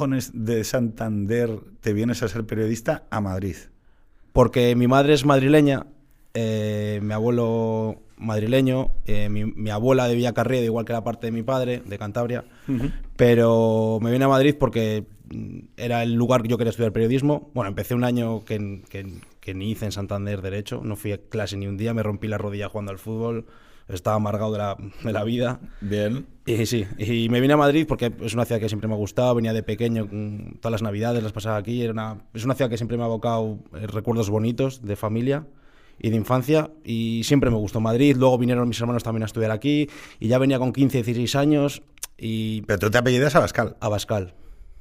cojones de Santander te vienes a ser periodista a Madrid? Porque mi madre es madrileña, eh, mi abuelo madrileño, eh, mi, mi abuela de Villacarriedo, igual que la parte de mi padre, de Cantabria, pero me vine a Madrid porque mm, era el lugar que yo quería estudiar periodismo. Bueno, empecé un año que, que- que ni hice en Santander Derecho, no fui a clase ni un día, me rompí la rodilla jugando al fútbol, estaba amargado de la, de la vida. Bien. Y sí, y me vine a Madrid porque es una ciudad que siempre me ha gustado, venía de pequeño, mm, todas las navidades las pasaba aquí, era una, es una ciudad que siempre me ha evocado eh, recuerdos bonitos de familia y de infancia y siempre me gustó Madrid, luego vinieron mis hermanos también a estudiar aquí y ya venía con 15, 16 años y Pero tú te apellidas Abascal. a Bascal.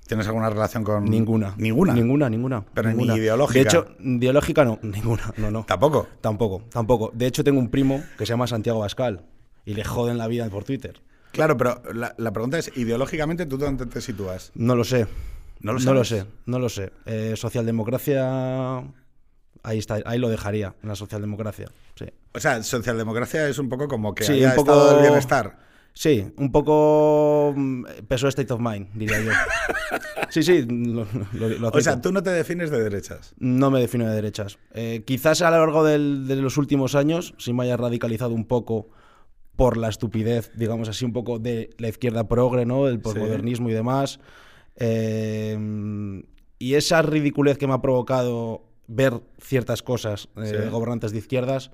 ¿Tienes alguna relación con...? Ninguna. ¿Ninguna? Ninguna, ninguna. Pero ni ideológica. De hecho, ideológica no, ninguna, no, no. ¿Tampoco? Tampoco, tampoco. De hecho, tengo un primo que se llama Santiago Bascal y le joden la vida por Twitter. Claro, pero la, la pregunta es, ideológicamente, ¿tú dónde te sitúas? No lo sé. ¿No lo no lo sabes? sé, no lo sé. Eh, socialdemocracia. Ahí está, ahí lo dejaría, en la socialdemocracia. Sí. O sea, socialdemocracia es un poco como que Sí, haya un poco- estado del bienestar. Sí, un poco mm, peso state of mind, diría yo. Sí, sí, lo, lo- lo O sea, tú no te defines de derechas. No me defino de derechas. Eh, quizás a lo largo del- de los últimos años sí me haya radicalizado un poco por la estupidez, digamos así, un poco de la izquierda progre, ¿no? El posmodernismo y demás. Eh, y esa ridiculez que me ha provocado ver ciertas cosas eh, Sí. gobernantes de izquierdas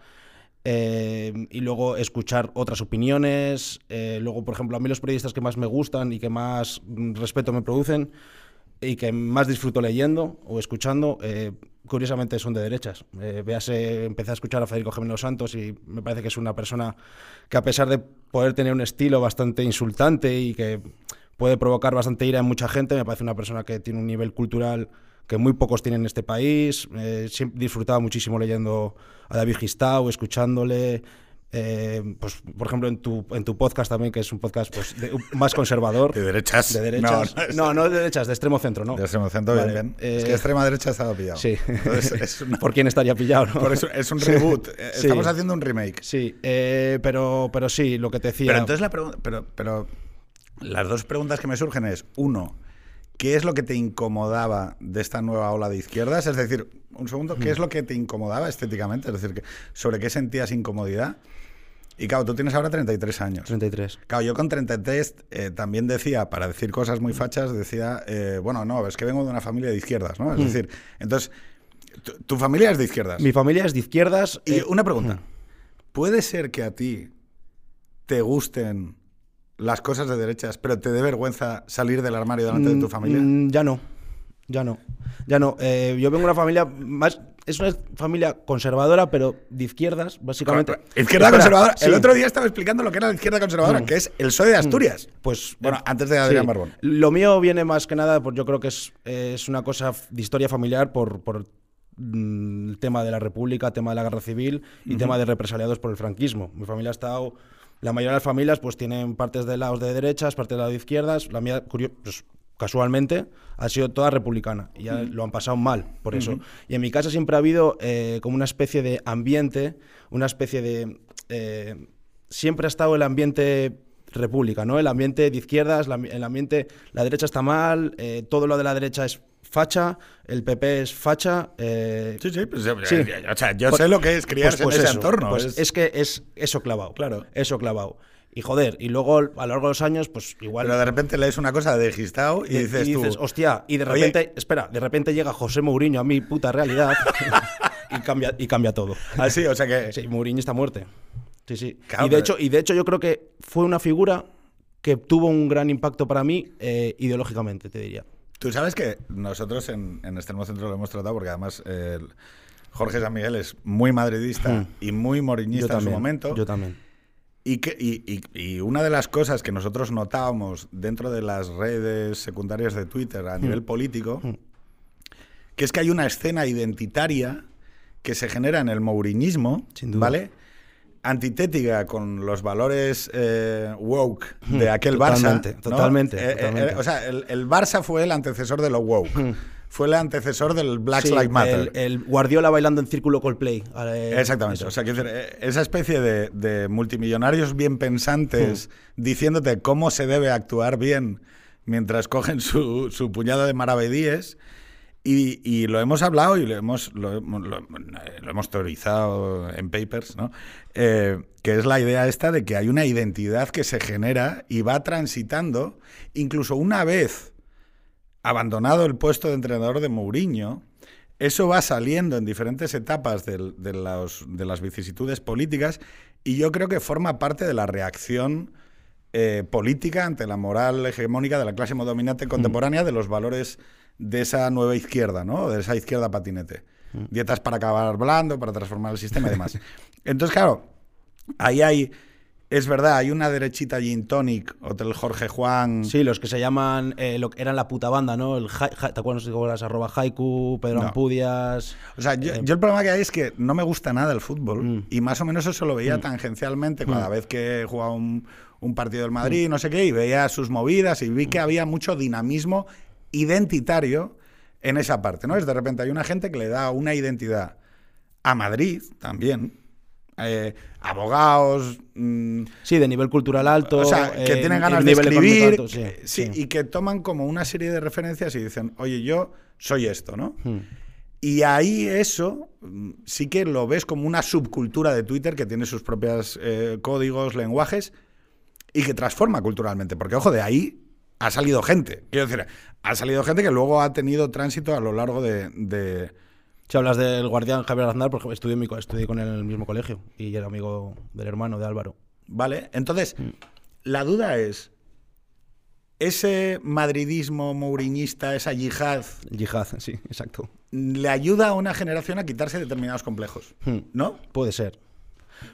eh, y luego escuchar otras opiniones. eh, luego, por ejemplo, a mí los periodistas que más me gustan y que más mm, respeto me producen y que más disfruto leyendo o escuchando, eh, curiosamente son de derechas. Eh, véase, empecé a escuchar a Federico Jiménez Santos y me parece que es una persona que a pesar de poder tener un estilo bastante insultante y que puede provocar bastante ira en mucha gente, me parece una persona que tiene un nivel cultural que muy pocos tienen en este país. Eh, siempre disfrutaba muchísimo leyendo a David Gistau, escuchándole. Eh, pues, por ejemplo, en tu, en tu podcast también, que es un podcast pues, de- más conservador. De derechas. De derechas. No, no, es- No, no, de derechas, de extremo centro, ¿no? De extremo centro, Vale, bien, bien. eh, es que extrema derecha estaba pillado. Sí. Entonces, es una- ¿Por quién estaría pillado? no? por eso es un reboot. Eh, Sí. Estamos haciendo un remake. Sí, eh, pero, pero sí, lo que te decía. Pero entonces la pregunta, pero, pero las dos preguntas que me surgen es, uno, ¿qué es lo que te incomodaba de esta nueva ola de izquierdas? Es decir, un segundo, ¿qué es lo que te incomodaba estéticamente? Es decir, ¿sobre qué sentías incomodidad? Y claro, tú tienes ahora 33 años. 33. Claro, yo con 33 eh, también decía, para decir cosas muy fachas, decía, eh, bueno, no, es que vengo de una familia de izquierdas, ¿no? Es decir, entonces, tu, tu familia es de izquierdas. Mi familia es de izquierdas. Y eh, una pregunta. ¿Puede ser que a ti te gusten las cosas de derechas, pero te dé vergüenza salir del armario delante de tu mm, familia? mm, ya no. Ya no. Ya no. Eh, yo vengo de una familia más. Es una familia conservadora, pero de izquierdas, básicamente. Izquierda Espera, conservadora. sí. El otro día estaba explicando lo que era la izquierda conservadora, Mm. que es el PSOE de Asturias. Pues Bueno, antes de Adrián sí. Barbón. Lo mío viene más que nada, pues yo creo que es, eh, es una cosa de historia familiar por, por el tema de la República, tema de la guerra civil y tema de represaliados por el franquismo. Mi familia ha estado. La mayoría de las familias pues tienen partes de lados de derechas, partes de lado de izquierdas. La mía, curio- pues, casualmente, ha sido toda republicana y ya lo han pasado mal por eso. Y en mi casa siempre ha habido eh, como una especie de ambiente, una especie de... eh, siempre ha estado el ambiente república, ¿no? El ambiente de izquierdas, la- el ambiente, la derecha está mal, eh, todo lo de la derecha es facha, el PP es facha. eh, Sí, sí, pues, Sí. o sea, yo Pues- sé lo que es criarse pues- pues en ese eso, entorno. pues es- que es eso clavado. Claro. Eso clavado. Y joder, y luego a lo largo de los años, pues igual. Pero de repente lees una cosa de Gistao y y dices, tú, hostia, y de Oye. repente, espera, de repente llega José Mourinho a mi puta realidad y cambia, y cambia todo. así, o sea que... Sí, Mourinho está muerte. Sí, sí. Claro, y, de pero- hecho, y de hecho yo creo que fue una figura que tuvo un gran impacto para mí eh, ideológicamente, te diría. Tú sabes que nosotros en, en Extremo Centro lo hemos tratado porque además eh, Jorge San Miguel es muy madridista Hmm. y muy moriñista en su momento. Yo también. Y, que, y, y- y una de las cosas que nosotros notábamos dentro de las redes secundarias de Twitter a nivel político, que es que hay una escena identitaria que se genera en el duda. ¿vale? Antitética con los valores eh, woke de aquel Totalmente, Barça. ¿no? totalmente, Eh, eh, totalmente. eh, o sea, el, el Barça fue el antecesor de lo woke. Fue el antecesor del Black Sí, Lives Matter. El, el Guardiola bailando en círculo Coldplay. Exactamente. eso. O sea, decir, esa especie de, de multimillonarios bien pensantes Hmm. diciéndote cómo se debe actuar bien mientras cogen su, su puñado de maravedíes. Y, y lo hemos hablado y lo hemos, lo, hemos- lo- lo hemos teorizado en papers, ¿no? Eh, que es la idea esta de que hay una identidad que se genera y va transitando, incluso una vez abandonado el puesto de entrenador de Mourinho, eso va saliendo en diferentes etapas de, los- de las vicisitudes políticas y yo creo que forma parte de la reacción eh, política ante la moral hegemónica de la clase dominante contemporánea de los valores de esa nueva izquierda, ¿no? De esa izquierda patinete. Dietas para acabar blando, para transformar el sistema y demás. Entonces, claro, ahí hay, es verdad, hay una derechita gin tonic, Hotel Jorge Juan. Sí, los que se llaman, eh, lo que eran la puta banda, ¿no? El ja- ja- ¿Te acuerdas de las arroba haiku, Pedro No. Ampudias? O sea, yo, Eh, yo el problema que hay es que no me gusta nada el fútbol Mm. y más o menos eso lo veía tangencialmente cada vez que jugaba un, un partido del Madrid, no sé qué, y veía sus movidas y vi que había mucho dinamismo identitario en esa parte, ¿no? Es de repente hay una gente que le da una identidad a Madrid también, eh, abogados, mm, Sí, de nivel cultural alto. o sea, que eh, tienen y ganas de nivel escribir, alto, sí, eh, sí, sí. y que toman como una serie de referencias y dicen, oye, yo soy esto, ¿no? Hmm. Y ahí eso mm, sí que lo ves como una subcultura de Twitter que tiene sus propios códigos, lenguajes y que transforma culturalmente. Porque, ojo, de ahí ha salido gente. Quiero decir, ha salido gente que luego ha tenido tránsito a lo largo de... de- Si hablas del guardián Javier Aznar, porque estudié, mi estudié con él en el mismo colegio y era amigo del hermano de Álvaro. ¿Vale? Entonces, la duda es, ¿ese madridismo mouriñista, esa yihad, Yihad, sí, exacto. le ayuda a una generación a quitarse determinados complejos? Hmm. ¿No? Puede ser.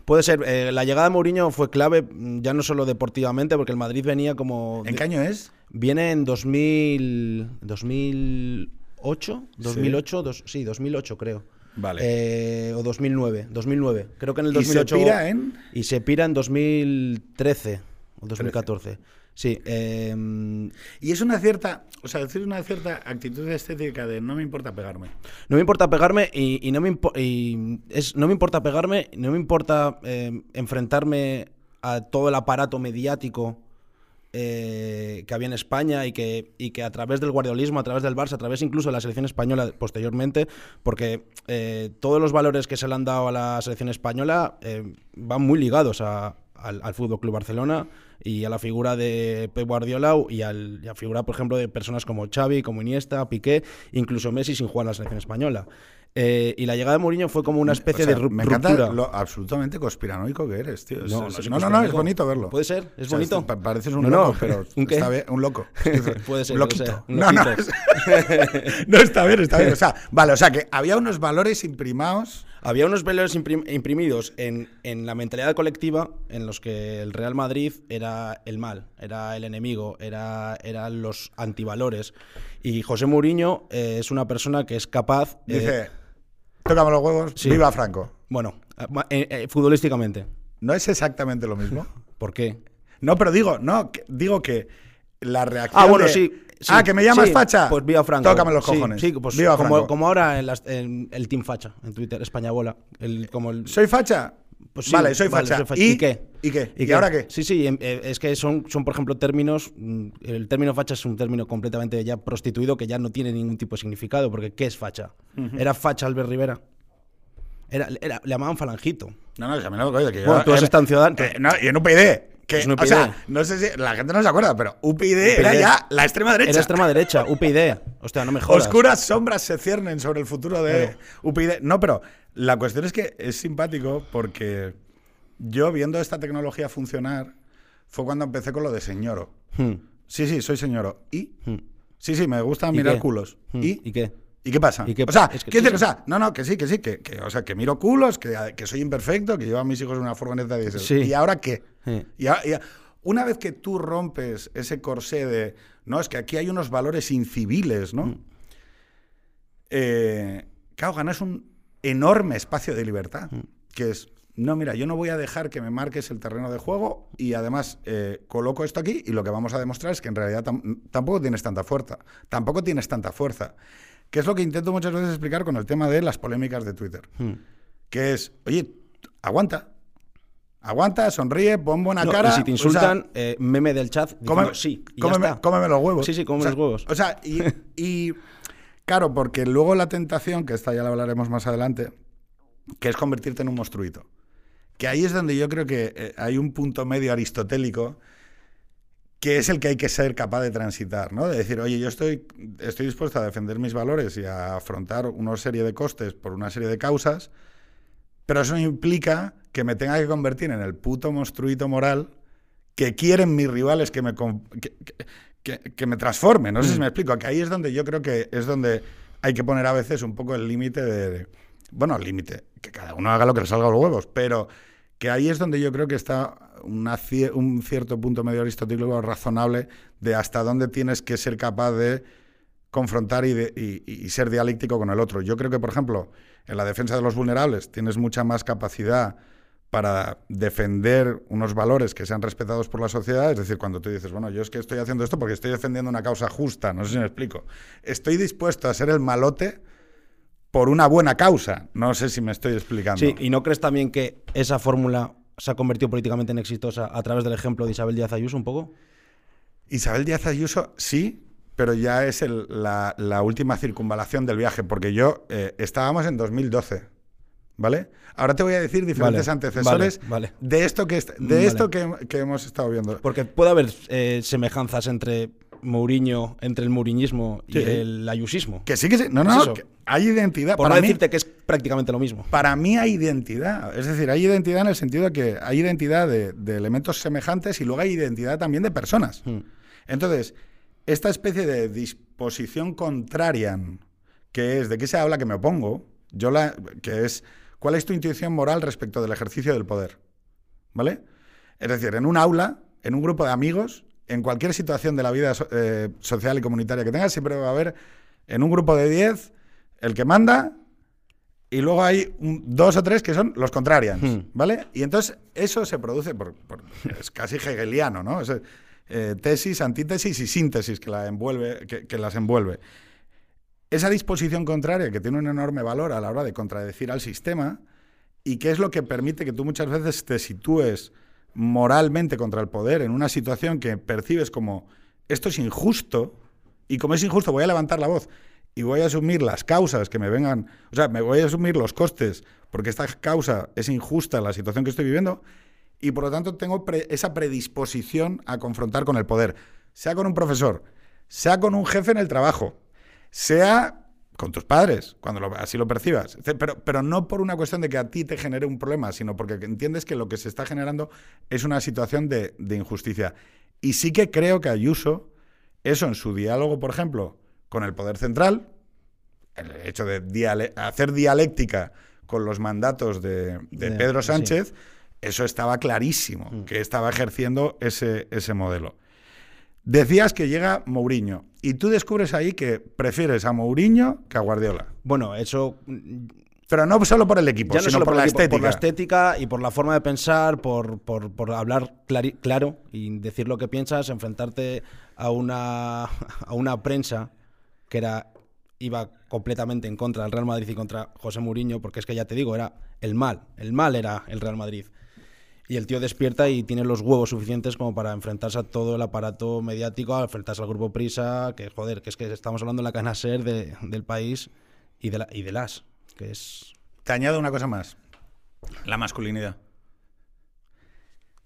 Puede ser. Eh, la llegada de Mourinho fue clave, mm, ya no solo deportivamente, porque el Madrid venía como. ¿En qué año es? Viene en 2000, 2008, 2008, dos- sí, 2008 creo. Vale. Eh, o 2009, 2009. Creo que en el ¿Y se 2008 pira en? y se pira en 2013 o 2014. Sí, eh, Y es una cierta, o sea, decir una cierta actitud estética de no me importa pegarme. No me importa pegarme y, y no, me y es, no me importa pegarme, no me importa eh, enfrentarme a todo el aparato mediático eh, que había en España y que, y que a través del guardiolismo, a través del Barça, a través incluso de la selección española posteriormente, porque eh, todos los valores que se le han dado a la selección española eh, van muy ligados a- al, al Fútbol Club Barcelona y a la figura de Pep Guardiola y, al- y a la figura, por ejemplo, de personas como Xavi, como Iniesta, Piqué, incluso Messi sin jugar a la selección española. Eh, y la llegada de Mourinho fue como una especie O sea, de ru- me ruptura. encanta lo absolutamente conspiranoico que eres, tío. No, no no, no, no, es bonito verlo. Puede ser, es O sea, bonito. pa- pareces un No, loco, no. pero ¿Un qué? está bien, un loco. Puede ser, un lo loquito. un no, no, no, está bien, está bien. O sea, vale, o sea que había unos valores imprimados. Había unos valores imprim- imprimidos en, en la mentalidad colectiva en los que el Real Madrid era el mal, era el enemigo, era, eran los antivalores. Y José Mourinho eh, es una persona que es capaz. eh, Dice, tócame los huevos, sí. viva Franco. bueno, eh, eh, futbolísticamente. ¿No es exactamente lo mismo? ¿Por qué? No, pero digo, no, que- digo que la reacción. Ah, bueno, de, sí. Sí, ah, que me llamas sí, facha. Pues viva Franco. Tócame los cojones. Sí, pues viva como, como ahora en, las- en el Team Facha, en Twitter, España Bola. El, como el, ¿Soy facha? Pues sí, vale, soy vale, facha. soy facha. ¿Y, ¿Y qué? ¿Y qué? ¿Y, ahora qué? Sí, sí, em, eh, es que son, son, por ejemplo, términos. mm, El término facha es un término completamente ya prostituido que ya no tiene ningún tipo de significado, porque ¿qué es facha? ¿Era facha Albert Rivera? Era, era- le llamaban falangito. No, no, que me acuerdo, que Bueno, yo- tú has eh, estado en Ciudadanos. eh, no, UPyD. Que, Es un O UPyD. sea, no sé si la gente no se acuerda, pero UPyD, era UPyD. ya la extrema derecha. Era extrema derecha, UPyD. Hostia, no me jodas. Oscuras sombras se ciernen sobre el futuro de Claro. UPyD. No, pero la cuestión es que es simpático porque yo viendo esta tecnología funcionar fue cuando empecé con lo de señoro. Hmm, Sí, sí, soy señoro. ¿Y? hmm. Sí, sí, me gusta ¿Y mirar qué? culos. Hmm, ¿Y? ¿Y qué? ¿Y qué pasa? ¿Y qué o sea, es que- decir, o sea, no, no, que sí, que sí, que, que, o sea, que miro culos, que, que soy imperfecto, que llevo a mis hijos en una furgoneta de diésel. Sí. ¿Y ahora qué? Sí. Y a- y a- una vez que tú rompes ese corsé de, no, es que aquí hay unos valores inciviles, ¿no? Mm. Eh, claro, ganas un enorme espacio de libertad, Mm. que es, no, mira, yo no voy a dejar que me marques el terreno de juego y además eh, coloco esto aquí y lo que vamos a demostrar es que en realidad tam- tampoco tienes tanta fuerza, tampoco tienes tanta fuerza, que es lo que intento muchas veces explicar con el tema de las polémicas de Twitter, Hmm. que es, oye, aguanta, Aguanta, sonríe, pon buena No, cara. y si te o sea, insultan, eh, meme del chat, diciendo, Cómeme, sí, y ya cómeme- está. cómeme los huevos. Sí, sí, cómeme O sea, los huevos. O sea, y, y, claro, porque luego la tentación, que esta ya la hablaremos más adelante, que es convertirte en un monstruito. Que ahí es donde yo creo que eh, hay un punto medio aristotélico que es el que hay que ser capaz de transitar, ¿no? De decir, oye, yo estoy, estoy dispuesto a defender mis valores y a afrontar una serie de costes por una serie de causas, pero eso no implica que me tenga que convertir en el puto monstruito moral que quieren mis rivales que me, que, que- que- que me transforme. No sé si me explico. Que ahí es donde yo creo que es donde hay que poner a veces un poco el límite de, de- Bueno, el límite, que cada uno haga lo que le salga a los huevos, pero que ahí es donde yo creo que está un cierto punto medio aristotélico razonable de hasta dónde tienes que ser capaz de confrontar y- y ser dialéctico con el otro. Yo creo que, por ejemplo, en la defensa de los vulnerables tienes mucha más capacidad para defender unos valores que sean respetados por la sociedad. Es decir, cuando tú dices, bueno, yo es que estoy haciendo esto porque estoy defendiendo una causa justa, no sé si me explico. Estoy dispuesto a ser el malote por una buena causa. No sé si me estoy explicando. Sí, ¿y no crees también que esa fórmula se ha convertido políticamente en exitosa a través del ejemplo de Isabel Díaz Ayuso un poco? Isabel Díaz Ayuso, sí, pero ya es el- la, la última circunvalación del viaje, porque yo eh, estábamos en 2012, ¿vale? Ahora te voy a decir diferentes Vale, antecesores vale, vale. de esto que de Vale. esto que, que hemos estado viendo. Porque puede haber eh, semejanzas entre Mourinho, entre el mouriñismo y Sí. el ayusismo. Que sí que sí, no, no, que hay identidad. Por para, no mí, decirte que es prácticamente lo mismo. para mí hay identidad, es decir, hay identidad en el sentido de que hay identidad de, de elementos semejantes y luego hay identidad también de personas. Mm. Entonces, esta especie de disposición contraria, que es de qué se habla que me opongo, yo la, que es cuál es tu intuición moral respecto del ejercicio del poder, ¿vale? Es decir, en un aula, en un grupo de amigos, en cualquier situación de la vida eh, social y comunitaria que tengas, siempre va a haber en un grupo de 10 el que manda y luego hay un- dos o tres que son los contrarians, Hmm. ¿vale? Y entonces eso se produce por, por- es casi hegeliano, ¿no? Es, eh, tesis, antítesis y síntesis que, la envuelve, que, que las envuelve. Esa disposición contraria que tiene un enorme valor a la hora de contradecir al sistema y que es lo que permite que tú muchas veces te sitúes moralmente contra el poder en una situación que percibes como esto es injusto y como es injusto voy a levantar la voz y voy a asumir las causas que me vengan, o sea, me voy a asumir los costes porque esta causa es injusta la situación que estoy viviendo y por lo tanto tengo pre- esa predisposición a confrontar con el poder, sea con un profesor, sea con un jefe en el trabajo, sea con tus padres, cuando lo- así lo percibas. Pero, pero no por una cuestión de que a ti te genere un problema, sino porque entiendes que lo que se está generando es una situación de, de injusticia. Y sí que creo que Ayuso, eso en su diálogo, por ejemplo, con el poder central, el hecho de diale- hacer dialéctica con los mandatos de, de De- Pedro sí. Sánchez, eso estaba clarísimo, que estaba ejerciendo ese, ese modelo. Decías que llega Mourinho y tú descubres ahí que prefieres a Mourinho que a Guardiola. Bueno, eso Pero no solo por el equipo, ya no sino solo por, por, la equipo, estética. por la estética y por la forma de pensar, por, por- por hablar claro y decir lo que piensas, enfrentarte a una, a una prensa que era iba completamente en contra del Real Madrid y contra José Mourinho, porque es que ya te digo, era el mal, el mal era el Real Madrid. Y el tío despierta y tiene los huevos suficientes como para enfrentarse a todo el aparato mediático, a enfrentarse al grupo Prisa, que joder, que es que estamos hablando de la cadena SER de- del país y de, la, y de las, que es... Te añado una cosa más. La masculinidad.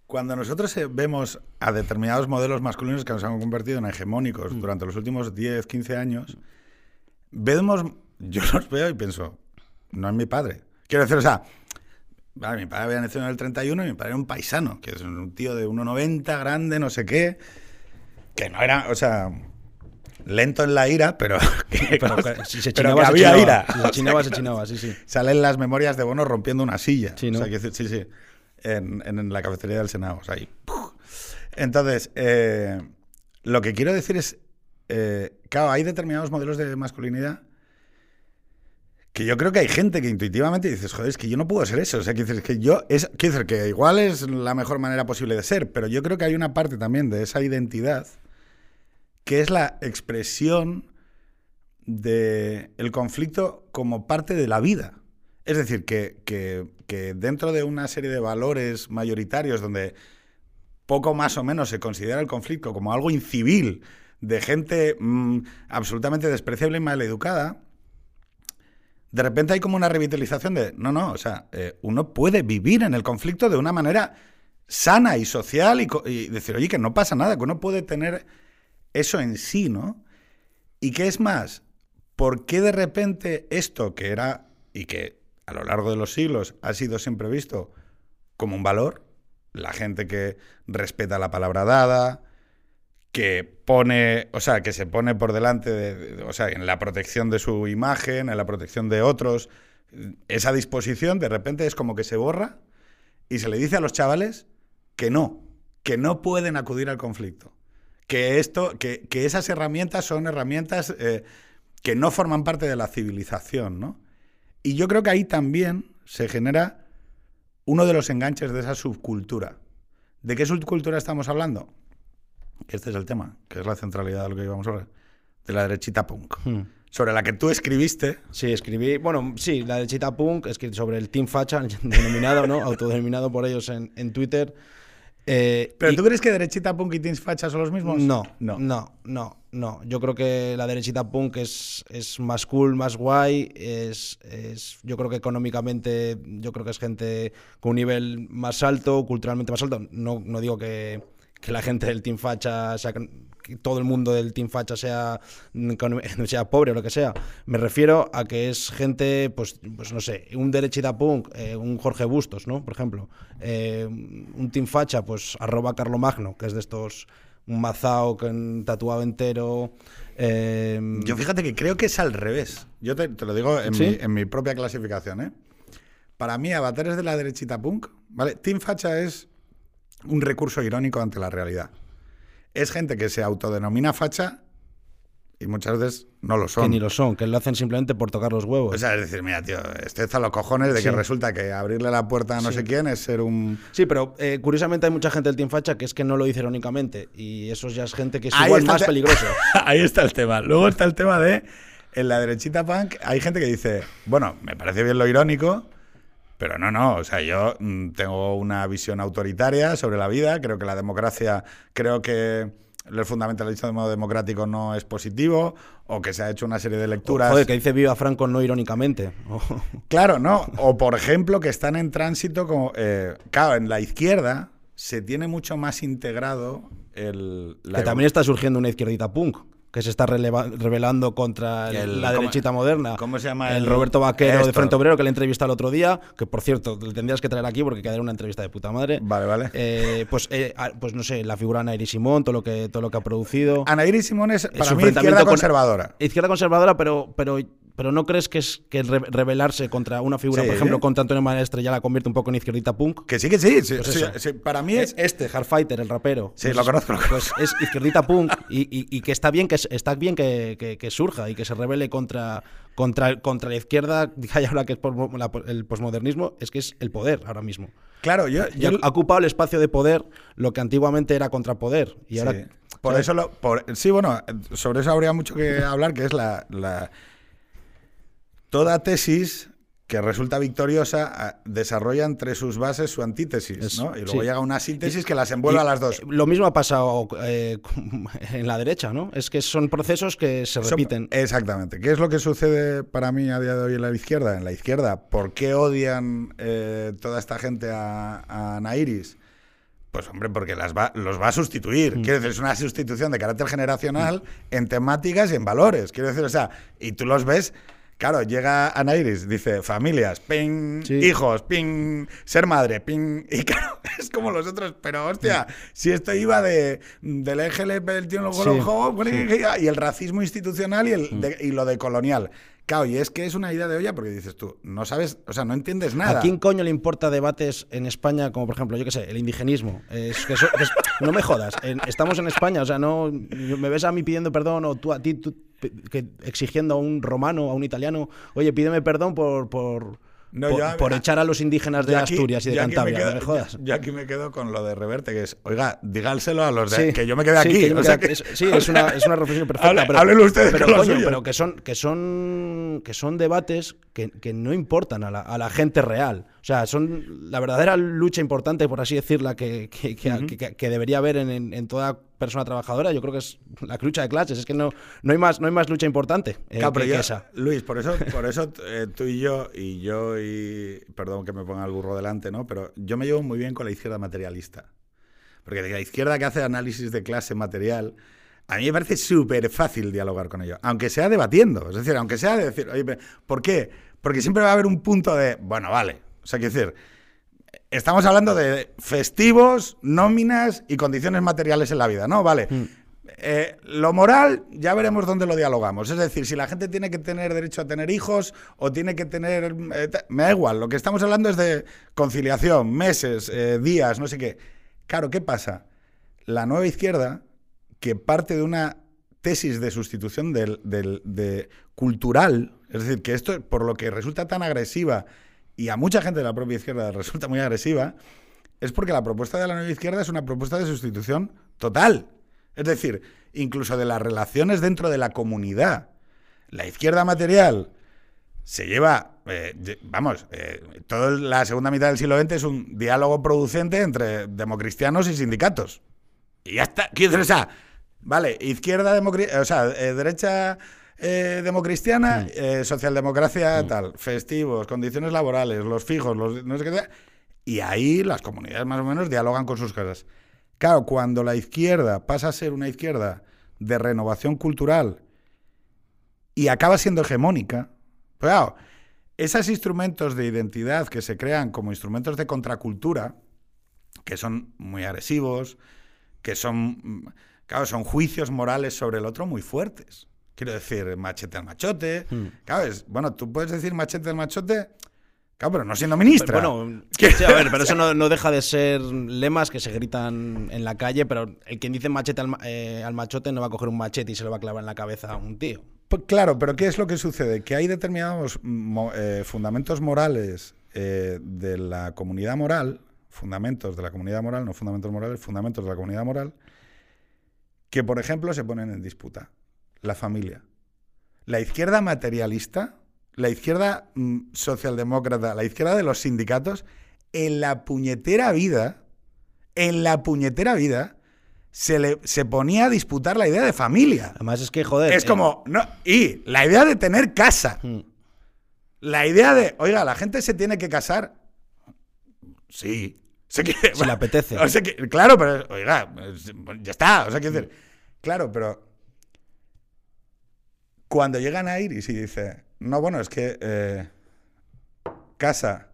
Cuando nosotros eh, vemos a determinados modelos masculinos que nos han convertido en hegemónicos durante los últimos 10, 15 años, vemos, yo los veo y pienso, no es mi padre. Quiero decir, o sea, vale, mi padre había nacido en el 31 y mi padre era un paisano, que es un tío de 1,90, grande, no sé qué, que no era, o sea, lento en la ira, pero que, Pero que si se pero chinaba, que se había chinaba. ira. Si se O sea, chinaba, que- se chinaba, sí, sí. Salen las memorias de Bono rompiendo una silla. Sí, ¿no? O sea, decir, sí, sí. En, en- la cafetería del Senado. O sea, ahí. ¡puf! Entonces, eh, lo que quiero decir es, eh, claro, hay determinados modelos de masculinidad que yo creo que hay gente que intuitivamente dices, joder, es que yo no puedo ser eso. O sea, quiero decir, que yo, es, quiero decir, que igual es la mejor manera posible de ser, pero yo creo que hay una parte también de esa identidad que es la expresión del el conflicto como parte de la vida. Es decir, que, que- que dentro de una serie de valores mayoritarios donde poco más o menos se considera el conflicto como algo incivil, de gente mm, absolutamente despreciable y maleducada, de repente hay como una revitalización de, no, no, o sea, eh, uno puede vivir en el conflicto de una manera sana y social y, decir, oye, que no pasa nada, que uno puede tener eso en sí, ¿no? Y que es más, ¿por qué de repente esto que era y que a lo largo de los siglos ha sido siempre visto como un valor, la gente que respeta la palabra dada, que pone, o sea, que se pone por delante de, o sea, en la protección de su imagen, en la protección de otros, esa disposición de repente es como que se borra y se le dice a los chavales que no, que no pueden acudir al conflicto, que esto, que, que esas herramientas son herramientas eh, que no forman parte de la civilización, ¿no? Y yo creo que ahí también se genera uno de los enganches de esa subcultura. ¿De qué subcultura estamos hablando? Este es el tema, que es la centralidad de lo que íbamos a hablar. De la derechita punk. Hmm. Sobre la que tú escribiste. Sí, escribí, bueno, sí, la de Chita Punk, escribí sobre el Team Facha, denominado, ¿no? Autodenominado por ellos en, en Twitter. Eh, ¿Pero y- tú crees que derechita punk y teens facha son los mismos? No, no. no, no, no, Yo creo que la derechita punk es, es más cool, más guay. Es, es, yo creo que económicamente, yo creo que es gente con un nivel más alto, culturalmente más alto. No, no digo que, que la gente del Team Facha, sea, que todo el mundo del Team Facha sea, sea pobre o lo que sea. Me refiero a que es gente, pues, pues no sé, un derechita punk, eh, un Jorge Bustos, ¿no? Por ejemplo. Eh, un Team Facha, pues arroba Carlo Magno, que es de estos un mazao con tatuado entero. eh, Yo fíjate que creo que es al revés. Yo te, te lo digo en, ¿Sí? mi, en mi propia clasificación. ¿eh? Para mí, avatares de la derechita punk, ¿vale? Team Facha es un recurso irónico ante la realidad. Es gente que se autodenomina facha y muchas veces no lo que son. ni lo son, que lo hacen simplemente por tocar los huevos. O sea, es decir, mira, tío, estoy a los cojones de que resulta que abrirle la puerta a no Sí. sé quién es ser un... Sí, pero eh, curiosamente hay mucha gente del Team Facha que es que no lo dice irónicamente. Y eso ya es gente que es Ahí igual más te- peligrosa. Ahí está el tema. Luego está el tema de, en la derechita punk, hay gente que dice, bueno, me parece bien lo irónico, pero no, no, o sea, yo mm, tengo una visión autoritaria sobre la vida, creo que la democracia, creo que el fundamentalismo democrático no es positivo, o que se ha hecho una serie de lecturas... Joder, que dice Viva Franco no irónicamente. Claro, ¿no? O por ejemplo, que están en tránsito como. eh, claro, en la izquierda se tiene mucho más integrado el. la que también está surgiendo una izquierdita punk. Que se está rebelando contra el- El- la ¿cómo- derechita moderna. cómo se llama El, el- Roberto Vaquero de? Frente Obrero, que le entrevista el otro día. Que por cierto, le tendrías que traer aquí porque quedaría una entrevista de puta madre. Vale, vale. Eh, pues, eh, ah, pues no sé, la figura de Nairi Simón, todo lo que, todo lo que ha producido. Ana Iris Simón es para mí izquierda con- conservadora. Izquierda conservadora, pero, pero, pero ¿no crees que es que re- rebelarse contra una figura, Sí. por ejemplo, contra Antonio Maestre ya la convierte un poco en izquierdita punk? Que sí, que sí. sí, Pues sí, eso. sí, para mí es. Este, Hardfighter, el rapero. Sí, Pues lo conozco, Pues es izquierdita punk y, y- y que está bien que está bien que, que- que surja y que se revele contra, contra, contra la izquierda hay ahora que es la- el posmodernismo, es que es el poder ahora mismo. Claro, yo. Y yo ha, ocupado el espacio de poder lo que antiguamente era contrapoder. Y ahora. Por ¿sabes? eso lo, por- sí, bueno, sobre eso habría mucho que hablar, que es la, la- toda tesis que resulta victoriosa ah, desarrolla entre sus bases su antítesis, Es- ¿no? Y luego sí. llega una síntesis que las envuelve Y, a las dos. Lo mismo ha pasado eh, en la derecha, ¿no? Es que son procesos que se Son- repiten. exactamente. ¿Qué es lo que sucede para mí a día de hoy en la izquierda? En la izquierda, ¿por qué odian eh, toda esta gente a, a Nairis? Pues hombre, porque las va- los va a sustituir. Mm. Quiero decir, es una sustitución de carácter generacional en temáticas y en valores. Quiero decir, o sea, y tú los ves. Claro, llega Anairis, dice familias, ping, Sí. hijos, ping, ser madre, ping. Y claro, es como los otros, pero hostia, si esto iba de, del EGLP, el tío, Sí, y el racismo institucional y, el de- y lo de colonial. Claro, y es que es una idea de olla porque dices tú, no sabes, o sea, no entiendes nada. ¿A quién coño le importa debates en España como, por ejemplo, yo qué sé, el indigenismo? Es que es- no me jodas, en- estamos en España, o sea, no me ves a mí pidiendo perdón o tú a ti tú, que, exigiendo a un romano, a un italiano, oye, pídeme perdón por... por No, por, echar a los indígenas de aquí- Asturias y de Cantabria, quedo- no me jodas. Yo, aquí me quedo con lo de Reverte, que es, oiga, díganselo a los de Sí, que yo me quedé sí, aquí. que yo me o sea quedé- que- es- sí, es una, es una reflexión perfecta. Hable- pero, háblenlo ustedes pero, con coño, pero que son, que son, que son debates que, que no importan a la, a la gente real. O sea, son la verdadera lucha importante, por así decirla, que, que, que- que- que debería haber en, en- en toda persona trabajadora. Yo creo que es la lucha de clases. Es que no, no, hay, más, no hay más lucha importante eh, Claro, pero yo- esa. Luis, por eso, por eso eh, tú y yo, y yo y. Perdón que me ponga el burro delante, ¿no? Pero yo me llevo muy bien con la izquierda materialista. Porque la izquierda que hace análisis de clase material, a mí me parece súper fácil dialogar con ello. Aunque sea debatiendo. Es decir, aunque sea de decir, oye, ¿por qué? Porque siempre va a haber un punto de, bueno, vale. O sea, quiero decir, estamos hablando de festivos, nóminas y condiciones materiales en la vida, ¿no? Vale. Eh, lo moral, ya veremos dónde lo dialogamos. Es decir, si la gente tiene que tener derecho a tener hijos o tiene que tener... eh, me da igual, lo que estamos hablando es de conciliación, meses, eh, días, no sé qué. Claro, ¿qué pasa? La nueva izquierda, que parte de una tesis de sustitución del, del- de cultural, es decir, que esto, por lo que resulta tan agresiva y a mucha gente de la propia izquierda resulta muy agresiva, es porque la propuesta de la nueva izquierda es una propuesta de sustitución total. Es decir, incluso de las relaciones dentro de la comunidad. La izquierda material se lleva, eh, vamos, eh, toda la segunda mitad del siglo XX es un diálogo producente entre democristianos y sindicatos. Y ya está. Decir, o sea, vale, izquierda, o sea, eh, derecha eh, democristiana, eh, socialdemocracia, tal, festivos, condiciones laborales, los fijos, los no sé qué. sea, Y ahí las comunidades más o menos dialogan con sus casas. Claro, cuando la izquierda pasa a ser una izquierda de renovación cultural y acaba siendo hegemónica, pues claro, esos instrumentos de identidad que se crean como instrumentos de contracultura, que son muy agresivos, que son, mm, claro, son juicios morales sobre el otro muy fuertes. Quiero decir, machete al machote. Claro, es- bueno, tú puedes decir machete al machote, claro, pero no siendo ministra. Bueno, sí, a ver, pero eso no, no deja de ser lemas que se gritan en la calle, pero el quien dice machete al, eh, al machote no va a coger un machete y se lo va a clavar en la cabeza a un tío. Pues claro, pero ¿qué es lo que sucede? Que hay determinados mo- eh, fundamentos morales eh, de la comunidad moral, fundamentos de la comunidad moral, no fundamentos morales, fundamentos de la comunidad moral, que por ejemplo se ponen en disputa. La familia. La izquierda materialista, la izquierda mm, socialdemócrata, la izquierda de los sindicatos, en la puñetera vida, en la puñetera vida, se, le, se ponía a disputar la idea de familia. Además es que, joder... Es eh, como, no, y la idea de tener casa. mm, La idea de, oiga, la gente se tiene que casar. Sí. Si le apetece. o sea que- claro, pero, oiga, es- ya está. O sea, quiero decir, claro, pero cuando llegan a Iris y dice, no, bueno, es que eh, casa,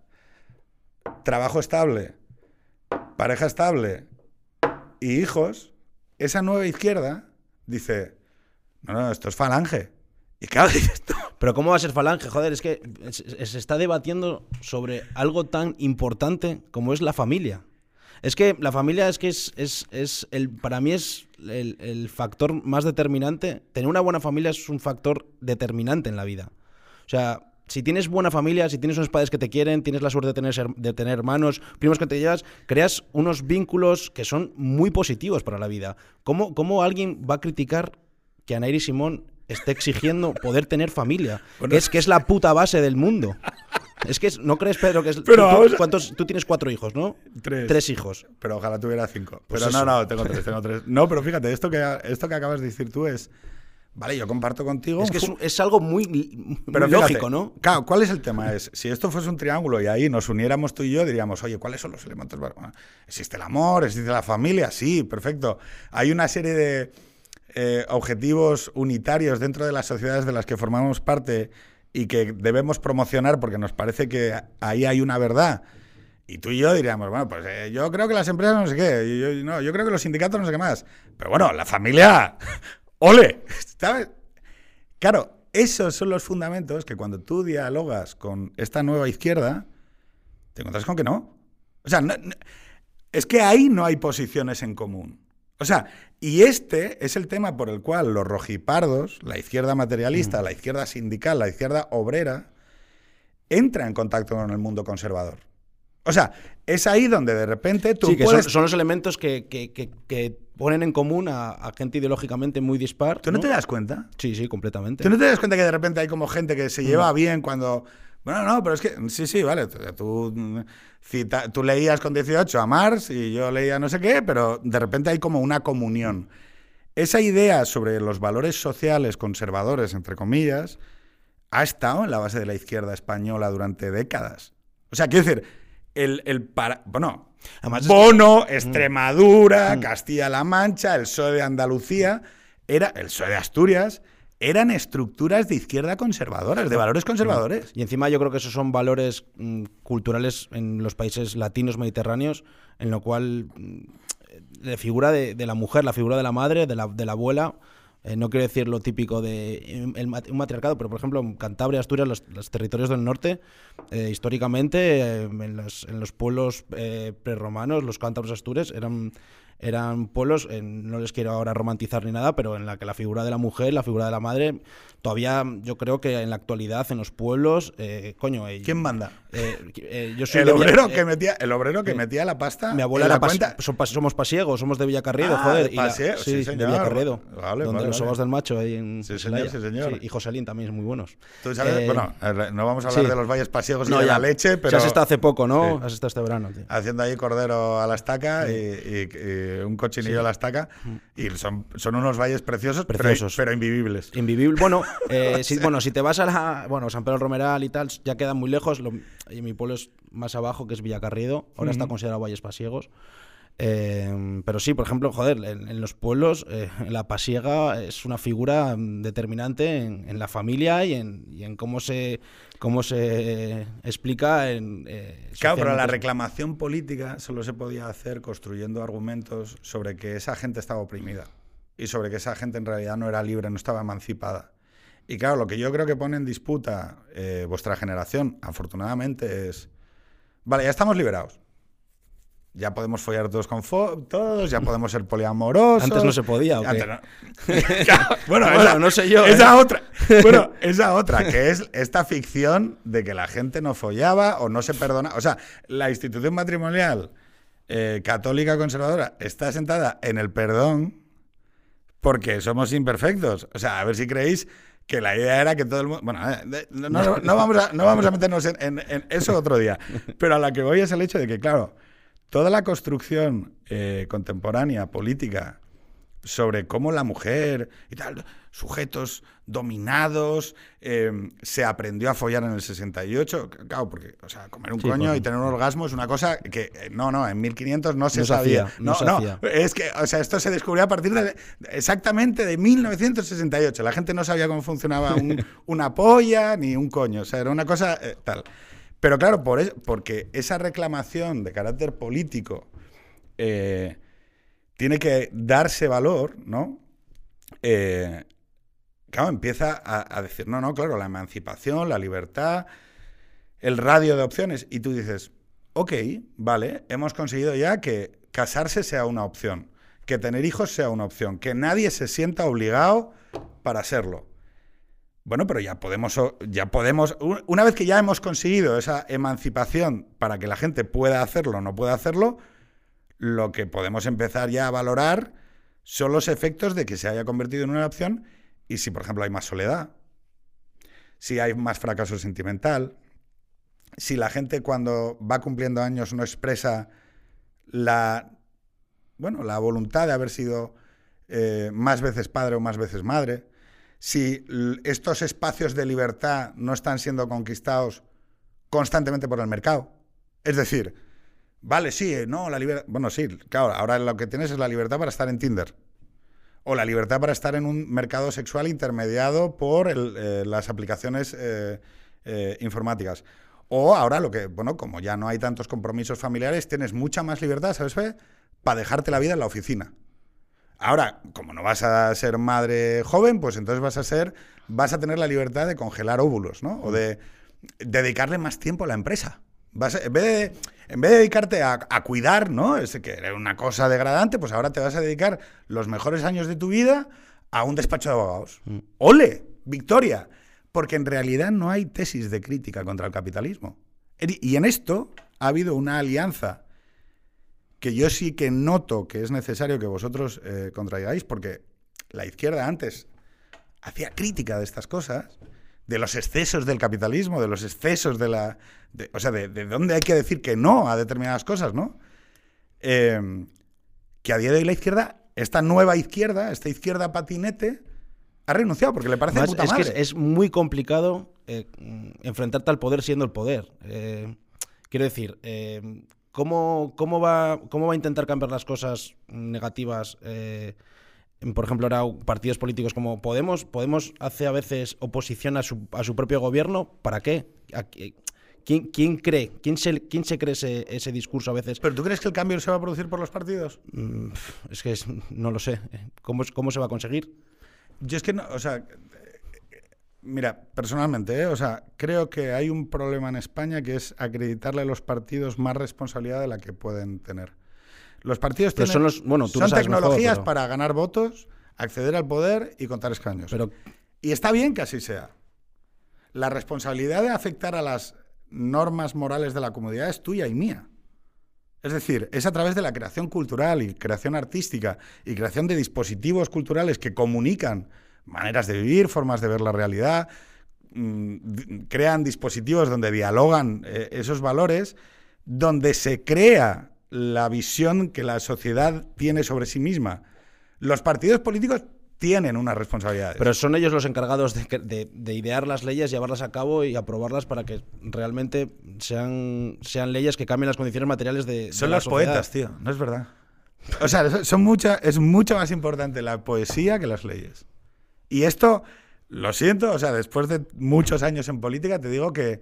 trabajo estable, pareja estable y hijos, esa nueva izquierda dice, no, no, esto es falange. Y claro, dices tú, Pero ¿cómo va a ser falange? Joder, es que se está debatiendo sobre algo tan importante como es la familia. Es que la familia es que es, es, es el, para mí es el, el factor más determinante. Tener una buena familia es un factor determinante en la vida. O sea, si tienes buena familia, si tienes unos padres que te quieren, tienes la suerte de tener, de tener hermanos, primos que te llevas, creas unos vínculos que son muy positivos para la vida. ¿Cómo, cómo alguien va a criticar que Anairi Simón esté exigiendo poder tener familia? Bueno. es, que es la puta base del mundo. Es que es- no crees, Pedro, que es. Pero tú- tú- vamos a- ¿cuántos, tú tienes cuatro hijos, ¿no? Tres. hijos. Pero ojalá tuviera cinco. Pues pero no, eso. no, tengo tres, tengo tres. No, pero fíjate, esto que, esto que acabas de decir tú es. Vale, yo comparto contigo. Es que es, algo muy, muy pero fíjate, lógico, ¿no? Claro, ¿cuál es el tema? Es, si esto fuese un triángulo y ahí nos uniéramos tú y yo, diríamos, oye, ¿cuáles son los elementos? Bueno, ¿Existe el amor? ¿Existe la familia? Sí, perfecto. Hay una serie de eh, objetivos unitarios dentro de las sociedades de las que formamos parte y que debemos promocionar porque nos parece que ahí hay una verdad. Y tú y yo diríamos, bueno, pues eh, yo creo que las empresas no sé qué, yo, no, yo creo que los sindicatos no sé qué más. Pero bueno, la familia, ole. Claro, esos son los fundamentos que cuando tú dialogas con esta nueva izquierda, te encuentras con que no. O sea, no- es que ahí no hay posiciones en común. O sea, y este es el tema por el cual los rojipardos, la izquierda materialista, la izquierda sindical, la izquierda obrera, entra en contacto con el mundo conservador. O sea, es ahí donde de repente tú Sí, que puedes... son, son los elementos que, que- que- que ponen en común a, a gente ideológicamente muy dispar. ¿Tú no, te das cuenta? Sí, sí, completamente. ¿Tú no te das cuenta que de repente hay como gente que se lleva bien cuando... Bueno, no, pero es que... Sí, sí, vale. Tú, mm, cita- tú leías con 18 a Marx y yo leía no sé qué, pero de repente hay como una comunión. Esa idea sobre los valores sociales conservadores, entre comillas, ha estado en la base de la izquierda española durante décadas. O sea, quiero decir, el, el para... Bueno, Además es que- Bono, Extremadura, Castilla-La Mancha, el PSOE de Andalucía, era, el PSOE de Asturias, eran estructuras de izquierda conservadoras, de valores conservadores. Y encima yo creo que esos son valores mm, culturales en los países latinos mediterráneos, en lo cual mm, la figura de, de la mujer, la figura de la madre, de la, de la abuela, eh, no quiero decir lo típico de eh, el mat- un matriarcado, pero por ejemplo en Cantabria, Asturias, los, los territorios del norte, eh, históricamente eh, en, los, en los pueblos eh, prerromanos, los cántabros astures eran eran pueblos, eh, no les quiero ahora romantizar ni nada, pero en la que la figura de la mujer, la figura de la madre, todavía yo creo que en la actualidad en los pueblos, eh, coño, eh, ¿Quién manda? eh, eh, yo soy El de Villa- obrero, eh, que metía, el obrero que metía la pasta mi abuela en era la cuenta. pas- somos pasiegos, somos de Villacarriedo, Ah, joder. de y la- sí, sí, señor. de Villacarriedo. Vale, donde vale, los vale. del macho ahí en Sí, señor, sí, señor. y Joselín también es muy buenos. Tú sabes, bueno, no vamos a hablar de los valles pasiegos y no, de ya, la leche, pero Ya has estado hace poco, ¿no? Has estado este verano, tío. haciendo ahí cordero a la estaca y, un cochinillo a la estaca. Y son, son unos valles preciosos, pero- Preciosos. Pero, invivibles. Invivible. Bueno, eh, si, bueno, si te vas a la. Bueno, San Pedro Romeral y tal, ya quedan muy lejos. Lo- y mi pueblo es más abajo, que es Villacarriedo. Ahora está considerado Valles Pasiegos. Eh, pero sí, por ejemplo, joder, en, en los pueblos, eh, la pasiega es una figura mm, determinante en, en la familia y en, y en cómo se cómo se explica en. eh, Claro, pero la reclamación política solo se podía hacer construyendo argumentos sobre que esa gente estaba oprimida y sobre que esa gente en realidad no era libre, no estaba emancipada. Y claro, lo que yo creo que pone en disputa eh, vuestra generación, afortunadamente, es, vale, ya estamos liberados. Ya podemos follar todos con fo- todos, ya podemos ser poliamorosos. Antes no se podía, ¿o qué? No. Bueno, Bueno, esa- no sé yo, Esa ¿eh? otra. Bueno, esa otra, que es esta ficción de que la gente no follaba o no se perdona. O sea, la institución matrimonial eh, católica conservadora está sentada en el perdón porque somos imperfectos. O sea, a ver si creéis que la idea era que todo el mundo... Bueno, no, no- no vamos, a, no vamos a meternos en, en- en eso otro día. Pero a la que voy es el hecho de que, claro, toda la construcción eh, contemporánea, política, sobre cómo la mujer y tal, sujetos dominados, eh, se aprendió a follar en el 68. Claro, porque, o sea, comer un Sí, coño y tener un orgasmo es una cosa que, eh, no, no, en 1500 no se No se sabía. hacía, no no, es que, o sea, esto se descubrió a partir de exactamente de 1968. La gente no sabía cómo funcionaba un- una polla ni un coño. O sea, era una cosa eh, tal. Pero claro, por es- porque esa reclamación de carácter político eh, tiene que darse valor, ¿no? Eh, claro, empieza a, a decir, no, no, claro, la emancipación, la libertad, el radio de opciones. Y tú dices, ok, vale, hemos conseguido ya que casarse sea una opción, que tener hijos sea una opción, que nadie se sienta obligado para serlo. Bueno, pero ya podemos, ya podemos, un- una vez que ya hemos conseguido esa emancipación para que la gente pueda hacerlo o no pueda hacerlo, lo que podemos empezar ya a valorar son los efectos de que se haya convertido en una opción y si, por ejemplo, hay más soledad, si hay más fracaso sentimental, si la gente cuando va cumpliendo años no expresa la, bueno, la voluntad de haber sido eh, más veces padre o más veces madre, si estos espacios de libertad no están siendo conquistados constantemente por el mercado. Es decir, vale, sí, eh, no, la libertad. Bueno, sí, claro, ahora lo que tienes es la libertad para estar en Tinder. O la libertad para estar en un mercado sexual intermediado por el, eh, las aplicaciones eh, eh, informáticas. O ahora lo que, bueno, como ya no hay tantos compromisos familiares, tienes mucha más libertad, ¿sabes? Para dejarte la vida en la oficina. Ahora, como no vas a ser madre joven, pues entonces vas a ser, vas a tener la libertad de congelar óvulos, ¿no? O de dedicarle más tiempo a la empresa. Vas a- en, vez de, en vez de dedicarte a, a cuidar, ¿no? Es que era una cosa degradante, pues ahora te vas a dedicar los mejores años de tu vida a un despacho de abogados. ¡Ole! ¡Victoria! Porque en realidad no hay tesis de crítica contra el capitalismo. Y en esto ha habido una alianza que yo sí que noto que es necesario que vosotros eh, contraigáis, porque la izquierda antes hacía crítica de estas cosas, de los excesos del capitalismo, de los excesos de la... o sea, de, dónde hay que decir que no a determinadas cosas, ¿no? Em, que a día de hoy la izquierda, esta nueva izquierda, esta izquierda patinete, ha renunciado porque le parece puta es Que es muy complicado eh, enfrentarte al poder siendo el poder. Eh, quiero decir, eh, ¿cómo, cómo, va, ¿cómo va a intentar cambiar las cosas negativas? por ejemplo, ahora partidos políticos como Podemos, Podemos hace a veces oposición a su, a su propio gobierno. ¿Para qué? ¿Quién, ¿Quién, cree? ¿Quién se, quién se cree ese, ese, discurso a veces? ¿Pero tú crees que el cambio se va a producir por los partidos? Mm, es que no lo sé. ¿Cómo, ¿Cómo se va a conseguir? Yo es que no, o sea, mira, personalmente, ¿eh? o sea, creo que hay un problema en España que es acreditarle a los partidos más responsabilidad de la que pueden tener. Los partidos tienen, son, los, bueno, son tecnologías para ganar votos, acceder al poder y contar escaños. Pero, y está bien que así sea. La responsabilidad de afectar a las normas morales de la comunidad es tuya y mía. Es decir, es a través de la creación cultural y creación artística y creación de dispositivos culturales que comunican maneras de vivir, formas de ver la realidad, mm, crean dispositivos donde dialogan eh, esos valores, donde se crea la visión que la sociedad tiene sobre sí misma. Los partidos políticos tienen unas responsabilidades. Pero son ellos los encargados de, idear las leyes, llevarlas a cabo y aprobarlas para que realmente sean, sean leyes que cambien las condiciones materiales de. Son los poetas, tío, no es verdad. O sea, son mucha, es mucho más importante la poesía que las leyes. Y esto, lo siento, o sea, después de muchos años en política, te digo que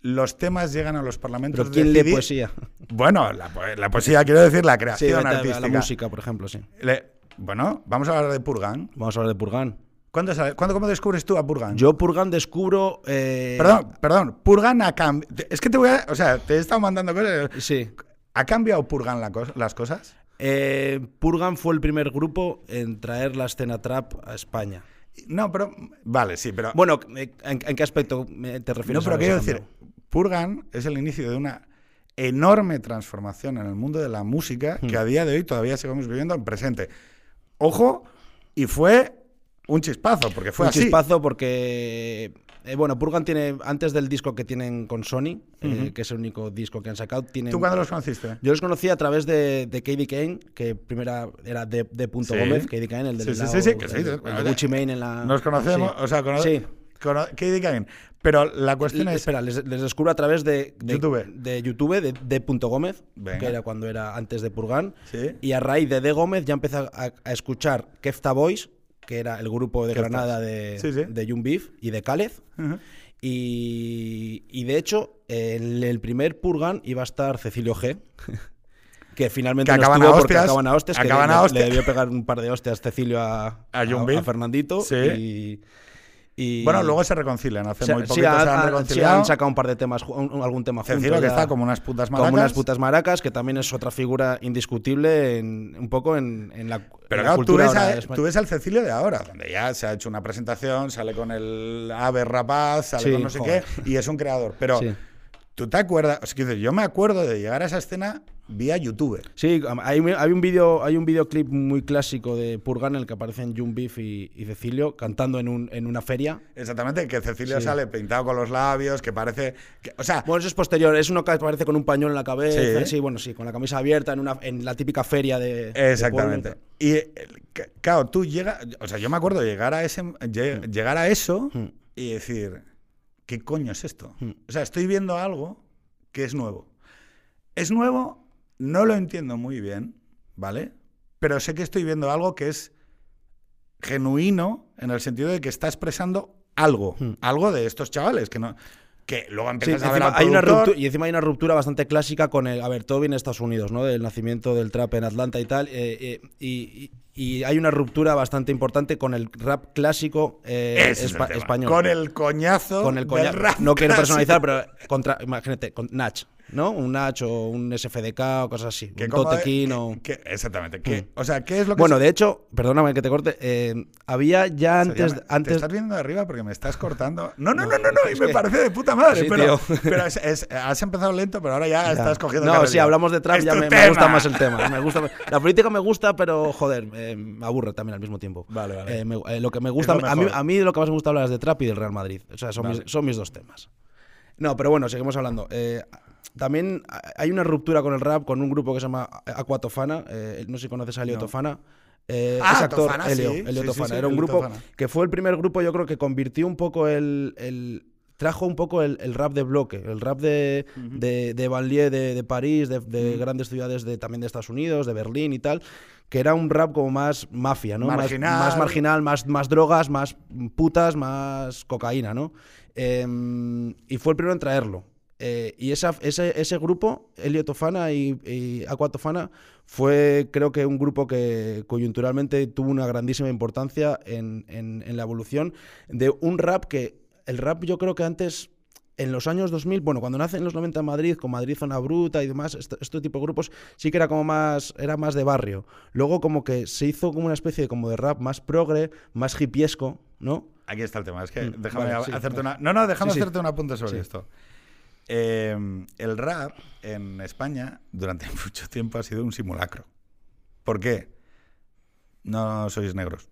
los temas llegan a los parlamentos. ¿Pero quién lee poesía? Bueno, la, poesía, quiero decir, la creación artística. La música, por ejemplo, sí. Bueno, vamos a hablar de Purgan. Vamos a hablar de Purgan. ¿Cuándo, ¿Cuándo cómo descubres tú a Purgan? Yo Purgan descubro... Eh, perdón, perdón. Purgan ha cambiado... Es que te voy a... O sea, te he estado mandando cosas... Sí. ¿Ha cambiado Purgan las cosas? Eh, Purgan fue el primer grupo en traer la escena trap a España. No, pero... Vale, sí, pero... Bueno, ¿en, qué aspecto te refieres? No, pero quiero decir, Purgan es el inicio de una enorme transformación en el mundo de la música que hmm. a día de hoy todavía seguimos viviendo en presente. Ojo, y fue un chispazo, porque fue así. Un chispazo porque. Eh, bueno, Purgan tiene, antes del disco que tienen con Sony, eh, que es el único disco que han sacado, tienen... ¿Tú cuándo los conociste? Yo los conocí a través de, de Katie Kane, que primera era de, de Punto Gómez, Katie Kane, el del sí, sí, sí, que sí, Gucci Mane en la... Nos conocemos, o sea, conocemos... Sí. Katie Kane. Pero la cuestión es. Espera, les, descubro a través de, YouTube, de, YouTube, de, Punto Gómez, que era cuando era antes de Purgan. Y a raíz de De Gómez ya empecé a, escuchar Kefta Boys, que era el grupo de Granada de, de Young Beef y de Calez. y, de hecho, en el primer Purgan iba a estar Cecilio G. que finalmente no estuvo porque acaban a hostias. Acaban a hostias. Le, debió pegar un par de hostias Cecilio a, a, a Fernandito. Y, bueno, luego se reconcilian. Hace muy poquito se han reconciliado. han sacado un par de temas, algún tema juntos. que está como unas putas maracas. Como unas putas maracas, que también es otra figura indiscutible en, un poco en, la. Pero claro, tú, ves al Cecilio de ahora, donde ya se ha hecho una presentación, sale con el ave rapaz, sale con no sé qué, y es un creador. Pero. ¿Tú te acuerdas? O sea, yo me acuerdo de llegar a esa escena vía YouTube. Sí, hay, un vídeo, hay un videoclip muy clásico de Purgan en el que aparecen Jun Beef y, Cecilio cantando en, un, en una feria. Exactamente, que Cecilio sale pintado con los labios, que parece, o sea, bueno, eso es posterior, es uno que aparece con un pañuelo en la cabeza, sí, bueno, sí, con la camisa abierta en una en la típica feria de Exactamente. y eh, claro, tú llegas, o sea, yo me acuerdo llegar a ese llegar a eso hmm. y decir, ¿qué coño es esto? Hmm. O sea, estoy viendo algo que es nuevo. Es nuevo no lo entiendo muy bien, ¿vale? Pero sé que estoy viendo algo que es genuino en el sentido de que está expresando algo, hmm. algo de estos chavales que no que luego empiezas a ver hay una ruptura, y encima hay una ruptura bastante clásica con el a ver todo viene Estados Unidos no del nacimiento del trap en Atlanta y tal eh, eh, y, y hay una ruptura bastante importante con el rap clásico eh, es espa- español. Con el coñazo. Con el del coña- rap No quiero personalizar, pero contra, imagínate, con Nach, ¿no? Un Nach o un SFDK o cosas así. Que un Totequín o. que- exactamente. que- Mm. O sea, ¿qué es lo que Bueno, se- de hecho, perdóname que te corte, eh, había ya o sea, antes. ya me- ¿Te antes estás viendo de arriba porque me estás cortando? No, no, no, no, no, y me parece de puta madre. Sí, pero tío. pero es- es- has empezado lento, pero ahora ya, Ya. estás cogiendo No, sí, hablamos de trap, Es ya me, me gusta más el tema. Me gusta, la política me gusta, pero joder, eh, me aburre también al mismo tiempo. Vale, vale. Eh, me- lo que me gusta, a mí, mejor. a mí lo que más me gusta hablar es de trap y del Real Madrid. O sea, son, Vale. mis, son mis dos temas. No, pero bueno, seguimos hablando. Eh, también hay una ruptura con el rap con un grupo que se llama Aquatofana. Eh, no sé si conoces a Elio No. Tofana. Eh, Ah, es actor, Tofana, Elio, sí, Elio sí, Tofana. sí, Era un grupo Tofana. que fue el primer grupo, yo creo que convirtió un poco el. el- trajo un poco el, el rap de bloque, el rap de, de, de banlieue de, de París, de, de grandes ciudades de, también de Estados Unidos, de Berlín y tal, que era un rap como más mafia, ¿no? Más- Marginal. Más, marginal, más, más drogas, más putas, más cocaína, ¿no? Em, y fue el primero en traerlo. Eh, y esa, ese, ese grupo, Elio Tofana y, y Aqua Tofana, fue creo que un grupo que coyunturalmente tuvo una grandísima importancia en, en- en la evolución de un rap que, el rap yo creo que antes, en los años 2000, bueno, cuando nace en los 90 en Madrid, con Madrid Zona Bruta y demás, este, este tipo de grupos sí que era como más, era más de barrio. Luego como que se hizo como una especie de, como de rap más progre, más hippiesco, ¿no? Aquí está el tema. Es que Mm, déjame vale, sí, hacerte vale. una. No, no, déjame Sí, sí. hacerte un apunte sobre esto. Eh, el rap en España durante mucho tiempo ha sido un simulacro. ¿Por qué? No sois negros.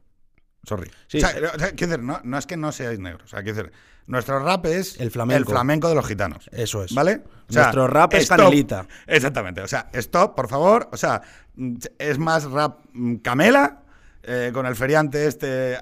Sorry. Sí, o sea, sí. o sea, quiero decir, no, no es que no seáis negros. O sea, quiero decir, nuestro rap es El flamenco. de los gitanos. Eso es. ¿Vale? O sea, Nuestro rap es stop. canelita. Exactamente. O sea, stop, por favor. O sea, es más rap mm, camela. Eh, con el feriante este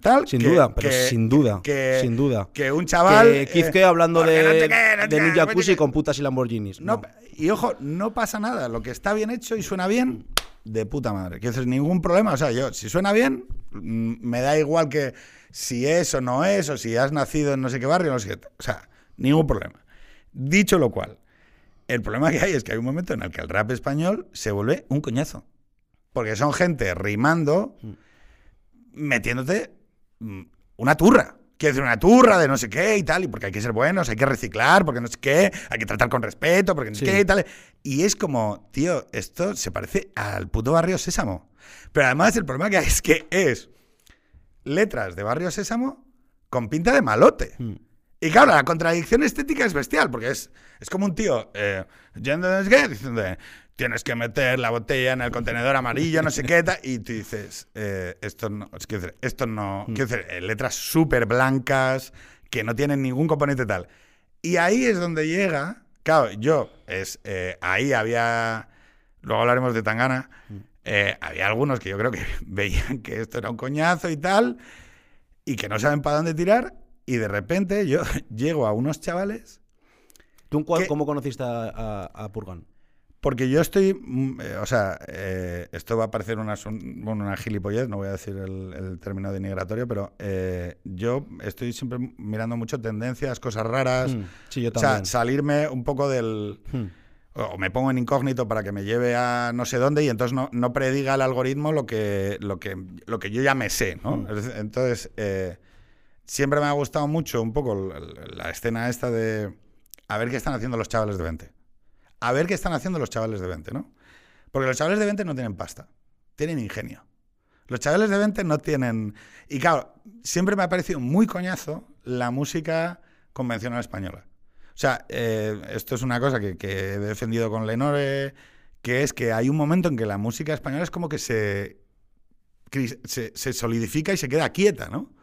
tal Sin que- duda, pero que- sin duda, que, sin duda. que un chaval que Kizke eh, hablando de, no de sé jacuzzi con putas y Lamborghinis. No, No. y ojo, no pasa nada. Lo que está bien hecho y suena bien, de puta madre. Que es ningún problema. O sea, yo, si suena bien, mm, me da igual que si es o no es, o si has nacido en no sé qué barrio, no sé qué. O sea, ningún problema. Dicho lo cual, el problema que hay es que hay un momento en el que el rap español se vuelve un coñazo. Porque son gente rimando, metiéndote mm, una turra. Quiero decir, una turra de no sé qué y tal, y porque hay que ser buenos, hay que reciclar, porque no sé qué, hay que tratar con respeto, porque no sé Sí. qué y tal. Y es como, tío, esto se parece al puto barrio Sésamo. Pero además el problema que hay es que es letras de barrio Sésamo con pinta de malote. Mm. Y claro, la contradicción estética es bestial, porque es, es como un tío eh, yendo qué, diciendo, tienes que meter la botella en el contenedor amarillo, no sé qué, tal", y tú dices, eh, esto no, es que decir, esto no, quiero decir, eh, letras súper blancas, que no tienen ningún componente tal. Y ahí es donde llega, claro, yo, es, eh, ahí había, luego hablaremos de Tangana, eh, había algunos que yo creo que veían que esto era un coñazo y tal, y que no saben para dónde tirar, y de repente yo llego a unos chavales, ¿Tú cuál- ¿Qué? cómo conociste a, a- a Purgan? porque yo estoy, mm, eh, o sea, eh, esto va a parecer una, bueno, una gilipollez, no voy a decir el, el término denigratorio, pero eh, yo estoy siempre mirando mucho tendencias, cosas raras, Mm, Sí, yo o sea, también. salirme un poco del... Mm. o me pongo en incógnito para que me lleve a no sé dónde y entonces no, no prediga el algoritmo lo que, lo que, lo que yo ya me sé, ¿no? Mm. Entonces, eh, siempre me ha gustado mucho un poco la, escena esta de a ver qué están haciendo los chavales de 20. A ver qué están haciendo los chavales de 20, ¿no? Porque los chavales de 20 no tienen pasta, tienen ingenio. Los chavales de 20 no tienen... Y claro, siempre me ha parecido muy coñazo la música convencional española. O sea, eh, esto es una cosa que, he defendido con Lenore, que es que hay un momento en que la música española es como que se, se, se solidifica y se queda quieta, ¿no?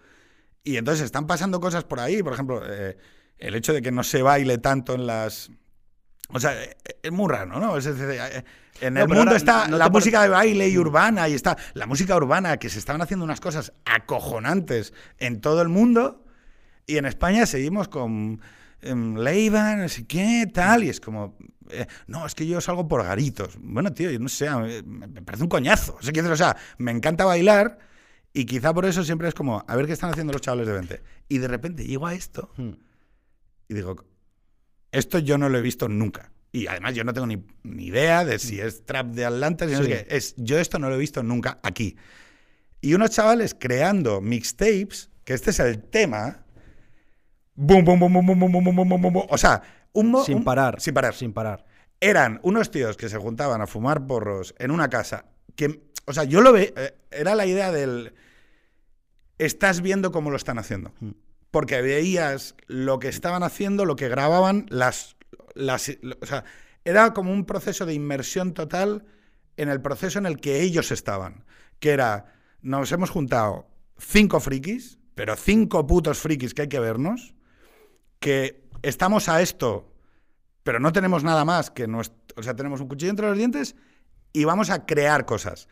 Y entonces están pasando cosas por ahí, por ejemplo, eh, el hecho de que no se baile tanto en las... O sea, eh, es muy raro, ¿no? Es eh, en el mundo ahora, está ¿no te la música de baile y urbana y está la música urbana, que se estaban haciendo unas cosas acojonantes en todo el mundo y en España seguimos con em, Leiva, no sé qué, tal, y es como, eh, no, es que yo salgo por garitos. Bueno, tío, yo no sé, me me parece un coñazo. O sea, o sea, me encanta bailar y quizá por eso siempre es como, a ver qué están haciendo los chavales de 20. Y de repente llego a esto Mm. y digo, esto yo no lo he visto nunca. Y además yo no tengo ni, ni idea de si es trap de Atlanta, si no Sí. sé qué. Es, yo esto no lo he visto nunca aquí. Y unos chavales creando mixtapes, que este es el tema. Boom, boom, boom, boom, boom, boom, boom, boom, boom, boom. O sea, un, Sin un- parar. Sin parar. Sin parar. Eran unos tíos que se juntaban a fumar porros en una casa. Que, o sea, yo lo ve. eh, Era la idea del. Estás viendo cómo lo están haciendo. Mm. Porque veías lo que estaban haciendo, lo que grababan, las. las o sea, era como un proceso de inmersión total en el proceso en el que ellos estaban. Que era. Nos hemos juntado cinco frikis, pero cinco putos frikis que hay que vernos. Que estamos a esto pero no tenemos nada más que nuestro, o sea, tenemos un cuchillo entre los dientes y vamos a crear cosas.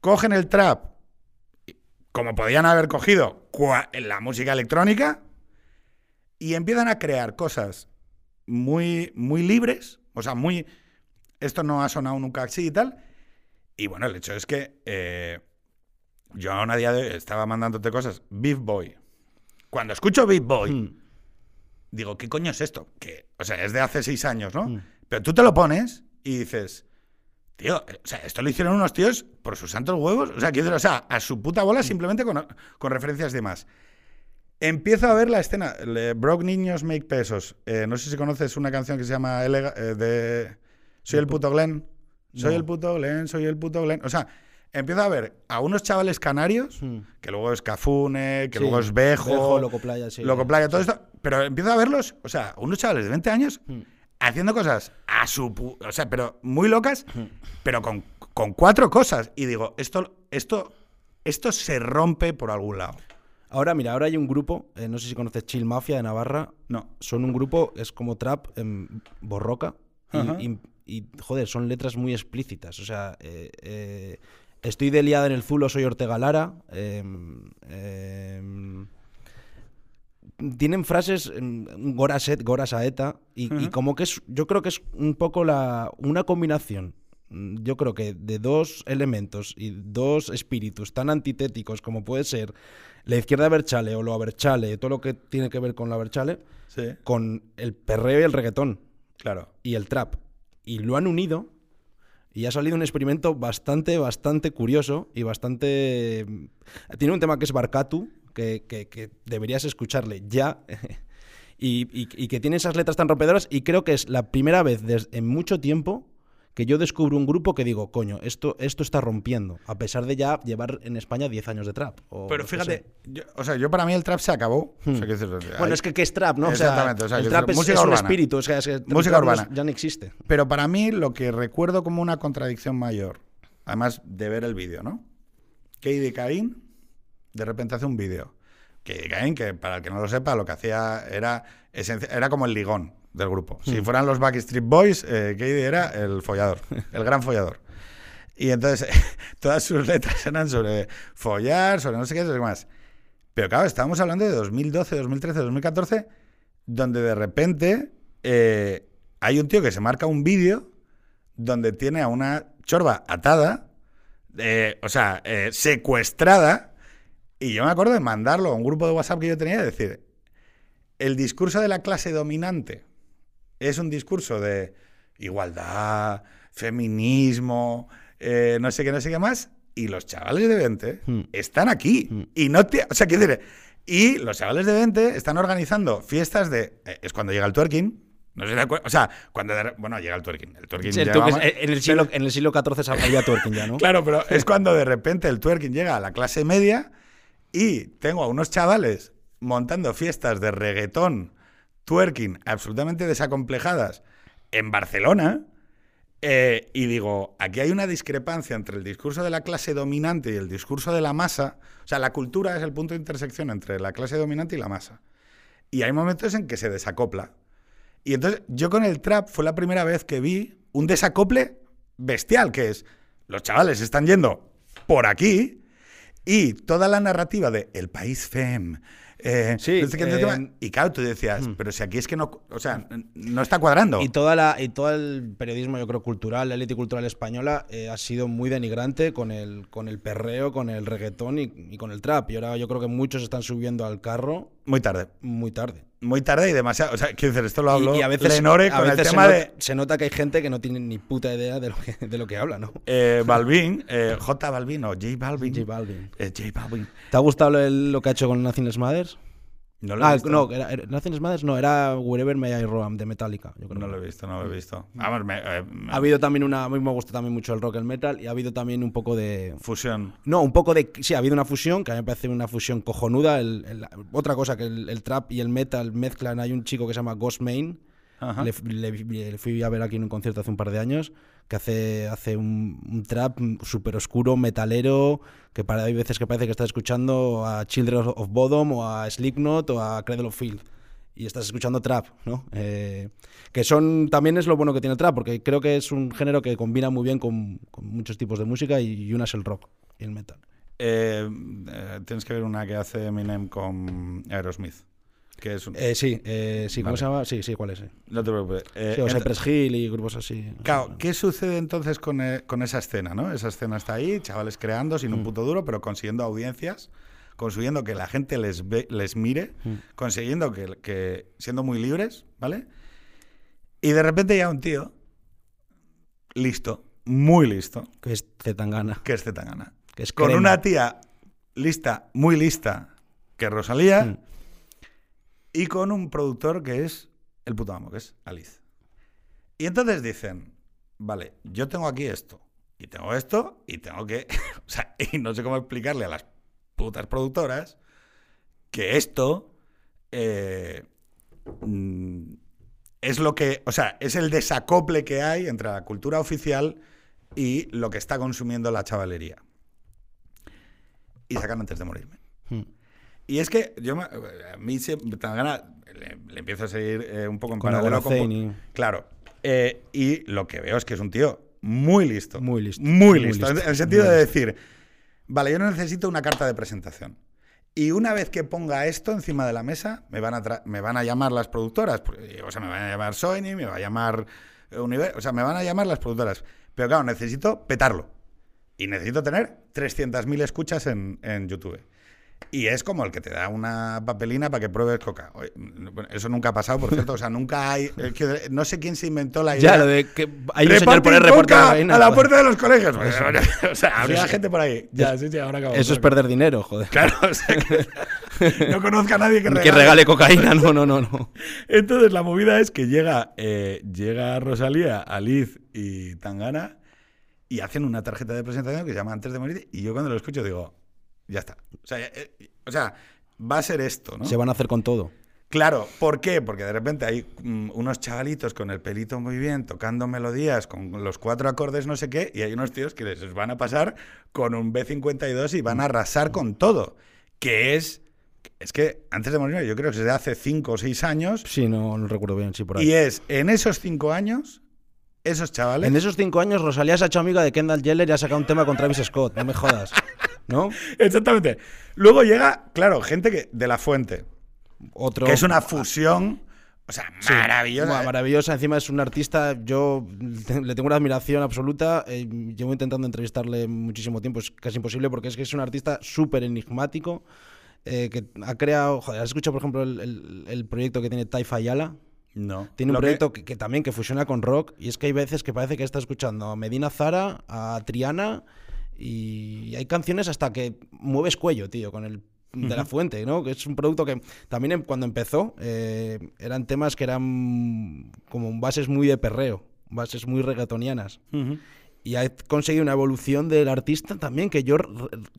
Cogen el trap, como podían haber cogido la música electrónica, y empiezan a crear cosas muy, muy libres, o sea, muy... Esto no ha sonado nunca así y tal. Y bueno, el hecho es que eh, yo aún a día de hoy estaba mandándote cosas. Beef Boy. Cuando escucho Beef Boy, Mm. digo, ¿qué coño es esto? Que, o sea, es de hace seis años, ¿no? Mm. Pero tú te lo pones y dices, tío, eh, o sea, esto lo hicieron unos tíos por sus santos huevos. O sea, quiero o sea, a su puta bola simplemente con, con referencias de más. Empiezo a ver la escena. le- Broke Niños Make Pesos. Eh, no sé si conoces una canción que se llama Elega- eh, de Soy el puto Glenn. Soy No. el puto Glenn, soy el puto Glenn. O sea, empiezo a ver a unos chavales canarios, Mm. que luego es Cafune, que Sí, luego es Bejo, Bejo, Loco Playa, sí. Loco Playa, todo esto. Pero empiezo a verlos, o sea, unos chavales de 20 años Mm. Haciendo cosas a su. pu- O sea, pero muy locas, pero con, con cuatro cosas. Y digo, esto, esto, esto se rompe por algún lado. Ahora, mira, ahora hay un grupo, eh, no sé si conoces Chill Mafia de Navarra. No. Son un grupo, es como trap en borroca. Y, Ajá. y- y, joder, son letras muy explícitas. O sea, eh, eh, estoy de liada en el Zulo, soy Ortega Lara. em, em, tienen frases em, Goraset, Gora Saeta. Y, y Ajá. como que es, yo creo que es un poco la, una combinación. mm, Yo creo que de dos elementos y dos espíritus tan antitéticos como puede ser la izquierda Berchale o lo Aberchale, todo lo que tiene que ver con la Berchale, Sí. con el perreo y el reggaetón Claro. y el trap. Y lo han unido y ha salido un experimento bastante, bastante curioso y bastante... Tiene un tema que es Barcatu, que, que- que deberías escucharle ya. y, y- y que tiene esas letras tan rompedoras y creo que es la primera vez des- en mucho tiempo que yo descubro un grupo que digo, coño, esto, esto está rompiendo, a pesar de ya llevar en España 10 años de trap. o Pero fíjate, yo- o sea, yo para mí el trap se acabó. O sea, decir, Bueno, hay- es que ¿qué es trap, no? Exactamente, o sea, el trap es música es un urbana. espíritu, o sea, es que Música urbana. ya no existe. Pero para mí lo que recuerdo como una contradicción mayor, además de ver el vídeo, ¿no? Keidi Caín de repente hace un vídeo. Caín, que para el que no lo sepa, lo que hacía era, era como el ligón del grupo. Si Hmm. fueran los Backstreet Boys, eh, Keidi era el follador, el gran follador. Y entonces todas sus letras eran sobre follar, sobre no sé qué, sobre qué más. Pero claro, estábamos hablando de 2012, 2013, 2014, donde de repente eh, hay un tío que se marca un vídeo donde tiene a una chorba atada, eh, o sea, eh, secuestrada, y yo me acuerdo de mandarlo a un grupo de WhatsApp que yo tenía y decir, el discurso de la clase dominante es un discurso de igualdad, feminismo, eh, no sé qué, no sé qué más, y los chavales de 20 Hmm. están aquí. Hmm. Y no te, o sea, quiero decir, y los chavales de 20 están organizando fiestas de, eh, es cuando llega el twerking, no sé si te acuerdas, o sea, cuando, de bueno, llega el twerking, el twerking Sí, el es- en, el siglo, en el siglo XIV había twerking ya, ¿no? Claro, pero es cuando de repente el twerking llega a la clase media y tengo a unos chavales montando fiestas de reggaetón, twerking, absolutamente desacomplejadas en Barcelona. eh, y digo, aquí hay una discrepancia entre el discurso de la clase dominante y el discurso de la masa. O sea, la cultura es el punto de intersección entre la clase dominante y la masa. Y hay momentos en que se desacopla. Y entonces yo con el trap fue la primera vez que vi un desacople bestial, que es los chavales están yendo por aquí y toda la narrativa de el país fem. eh, Sí, no sé qué, eh, y claro, tú decías, pero si aquí es que no, o sea, no está cuadrando. Y, toda la, y todo el periodismo, yo creo, cultural, la élite cultural española, eh, ha sido muy denigrante con el, con el perreo, con el reggaetón y, y con el trap. Y ahora yo creo que muchos están subiendo al carro muy tarde. muy tarde. Muy tarde y demasiado. O sea, quiero decir, esto lo hablo Y, y a veces, Lenore a con el veces tema se, de nota, se nota que hay gente que no tiene ni puta idea de lo que, de lo que habla, ¿no? eh, Balvin, eh, J Balvin o J Balvin. J Balvin. Eh, J Balvin. ¿Te ha gustado lo, lo que ha hecho con Nothing Mothers? No lo he Ah, visto. no, era, era- Nothing no, era Wherever May I Roam de Metallica. Yo creo. No lo he visto, no lo he visto. Vamos, me, eh, me- Ha habido también una. A mí me gusta también mucho el rock, el metal, y ha habido también un poco de. fusión. No, un poco de. Sí, ha habido una fusión, que a mí me parece una fusión cojonuda. el- el- otra cosa que el, el trap y el metal mezclan. Hay un chico que se llama Ghost Main. Le, le- le fui a ver aquí en un concierto hace un par de años. Que hace, hace un, trap súper oscuro, metalero. Que para, hay veces que parece que estás escuchando a Children of Bodom o a Slipknot o a Cradle of Field. Y estás escuchando trap, ¿no? Eh, que son. También es lo bueno que tiene el trap, porque creo que es un género que combina muy bien con, muchos tipos de música y, y una es el rock y el metal. Eh, eh, tienes que ver una que hace Eminem con Aerosmith. Que es un- Eh, sí, eh, sí, ¿cómo Vale. se llama? Sí, sí, ¿cuál es? eh? no te preocupes. Eh, Sí, o Cypress Hill y grupos así. Claro, ¿qué sucede entonces con, eh, con esa escena, no? Esa escena está ahí, chavales creando sin Mm. un puto duro, pero consiguiendo audiencias, consiguiendo que la gente les ve, les mire, Mm. consiguiendo que, que siendo muy libres, ¿vale? Y de repente ya un tío listo, muy listo, Que es Zetangana. que es Zetangana, Que es con crema. una tía lista, muy lista, que es Rosalía, Mm. Y con un productor que es el puto amo, que es Alice. Y entonces dicen, vale, yo tengo aquí esto, y tengo esto, y tengo que... o sea, y no sé cómo explicarle a las putas productoras que esto eh, mm, es lo que... O sea, es el desacople que hay entre la cultura oficial y lo que está consumiendo la chavalería. Y sacan antes de morirme. Mm. Y es que yo me- a mí se, Tangana le, le empiezo a seguir eh, un poco en Con paralelo con- Agoraceni. Claro. Eh, y lo que veo es que es un tío muy listo. Muy listo. Muy Muy listo. En el sentido Muy de listo. decir, vale, yo no necesito una carta de presentación. Y una vez que ponga esto encima de la mesa, me van a, tra- me van a llamar las productoras. porque, O sea, me van a llamar Sony, me va a llamar eh, Univer- O sea, me van a llamar las productoras. Pero claro, necesito petarlo. Y necesito tener 300.000 escuchas en, en YouTube. Y es como el que te da una papelina para que pruebes coca. Eso nunca ha pasado, por cierto. O sea, nunca hay. No sé quién se inventó la idea. Ya, lo de que hay un señor ahí reporte a la puerta de los colegios. o sea, habría gente por ahí. Ya, sí, sí, ahora acabamos. Eso es perder dinero, joder. Claro, o sea, que no conozca a nadie que regale. Que regale cocaína, no, no, no, no. Entonces la movida es que llega, eh, llega Rosalía, Aliz y Tangana y hacen una tarjeta de presentación que se llama Antes de morir y yo cuando lo escucho digo, ya está. O sea, eh, o sea va a ser esto, ¿no? Se van a hacer con todo. Claro, ¿por qué? Porque de repente hay mm, unos chavalitos con el pelito muy bien, tocando melodías, con los cuatro acordes, no sé qué, y hay unos tíos que les van a pasar con un B52 y van a arrasar con todo. Que es. Es que antes de morir, yo creo que desde hace cinco o seis años, Sí, no, no recuerdo bien, sí, por ahí. y es en esos cinco años, esos chavales. En esos cinco años, Rosalía se ha hecho amiga de Kendall Jenner y ha sacado un tema con Travis Scott. No me jodas. ¿No? Exactamente. Luego llega, claro, gente que de la fuente, Otro. que es una fusión, o sea, maravillosa. buah, maravillosa. Encima es un artista, yo le tengo una admiración absoluta. eh, llevo intentando entrevistarle muchísimo tiempo, es casi imposible porque es que es un artista súper enigmático. eh, que ha creado. Joder, ¿has escuchado, por ejemplo, el, el- el proyecto que tiene Taifa Ayala? No. Tiene un que- proyecto que, que también que fusiona con rock y es que hay veces que parece que está escuchando a Medina Zara, a Triana y hay canciones hasta que mueves cuello, tío, con el de la fuente, ¿no? Que es un producto que también cuando empezó eh, eran temas que eran como bases muy de perreo, bases muy reggaetonianas. Y ha conseguido una evolución del artista también que yo...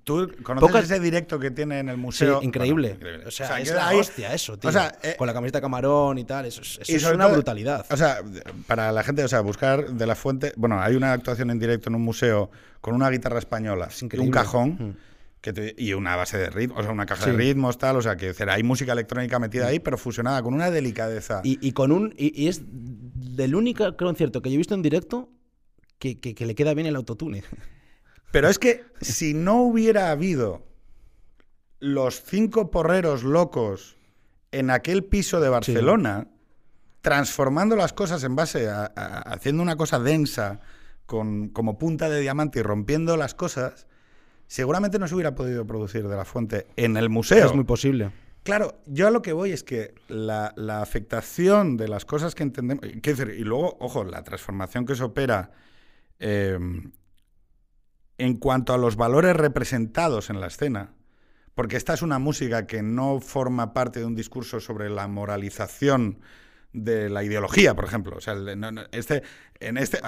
¿Tú conoces Pocas- ese directo que tiene en el Sí, museo? increíble. Bueno, increíble. O sea, O sea, es la ahí- hostia eso, tío. O sea, eh, Con la camiseta camarón y tal, eso es, eso y es una todo- brutalidad. O sea, para la gente, o sea, buscar de la fuente. Bueno, hay una actuación en directo en un museo con una guitarra española y un cajón Mm. que te- y una base de ritmos, o sea, una caja Sí. de ritmos, tal. O sea, que decir, hay música electrónica metida ahí, pero fusionada con una delicadeza. Y, y con un. Y, y es del único concierto que yo he visto en directo que, que- que le queda bien el autotune. Pero es que si no hubiera habido los cinco porreros locos en aquel piso de Barcelona, transformando las cosas en base a, a- haciendo una cosa densa, con, como punta de diamante y rompiendo las cosas, seguramente no se hubiera podido producir de la fuente en el museo. Es muy posible. Claro, yo a lo que voy es que la, la afectación de las cosas que entendemos. quiero decir, y luego, ojo, la transformación que se opera eh, en cuanto a los valores representados en la escena. Porque esta es una música que no forma parte de un discurso sobre la moralización de la ideología, por ejemplo. O sea, el- no- no, este, en, este,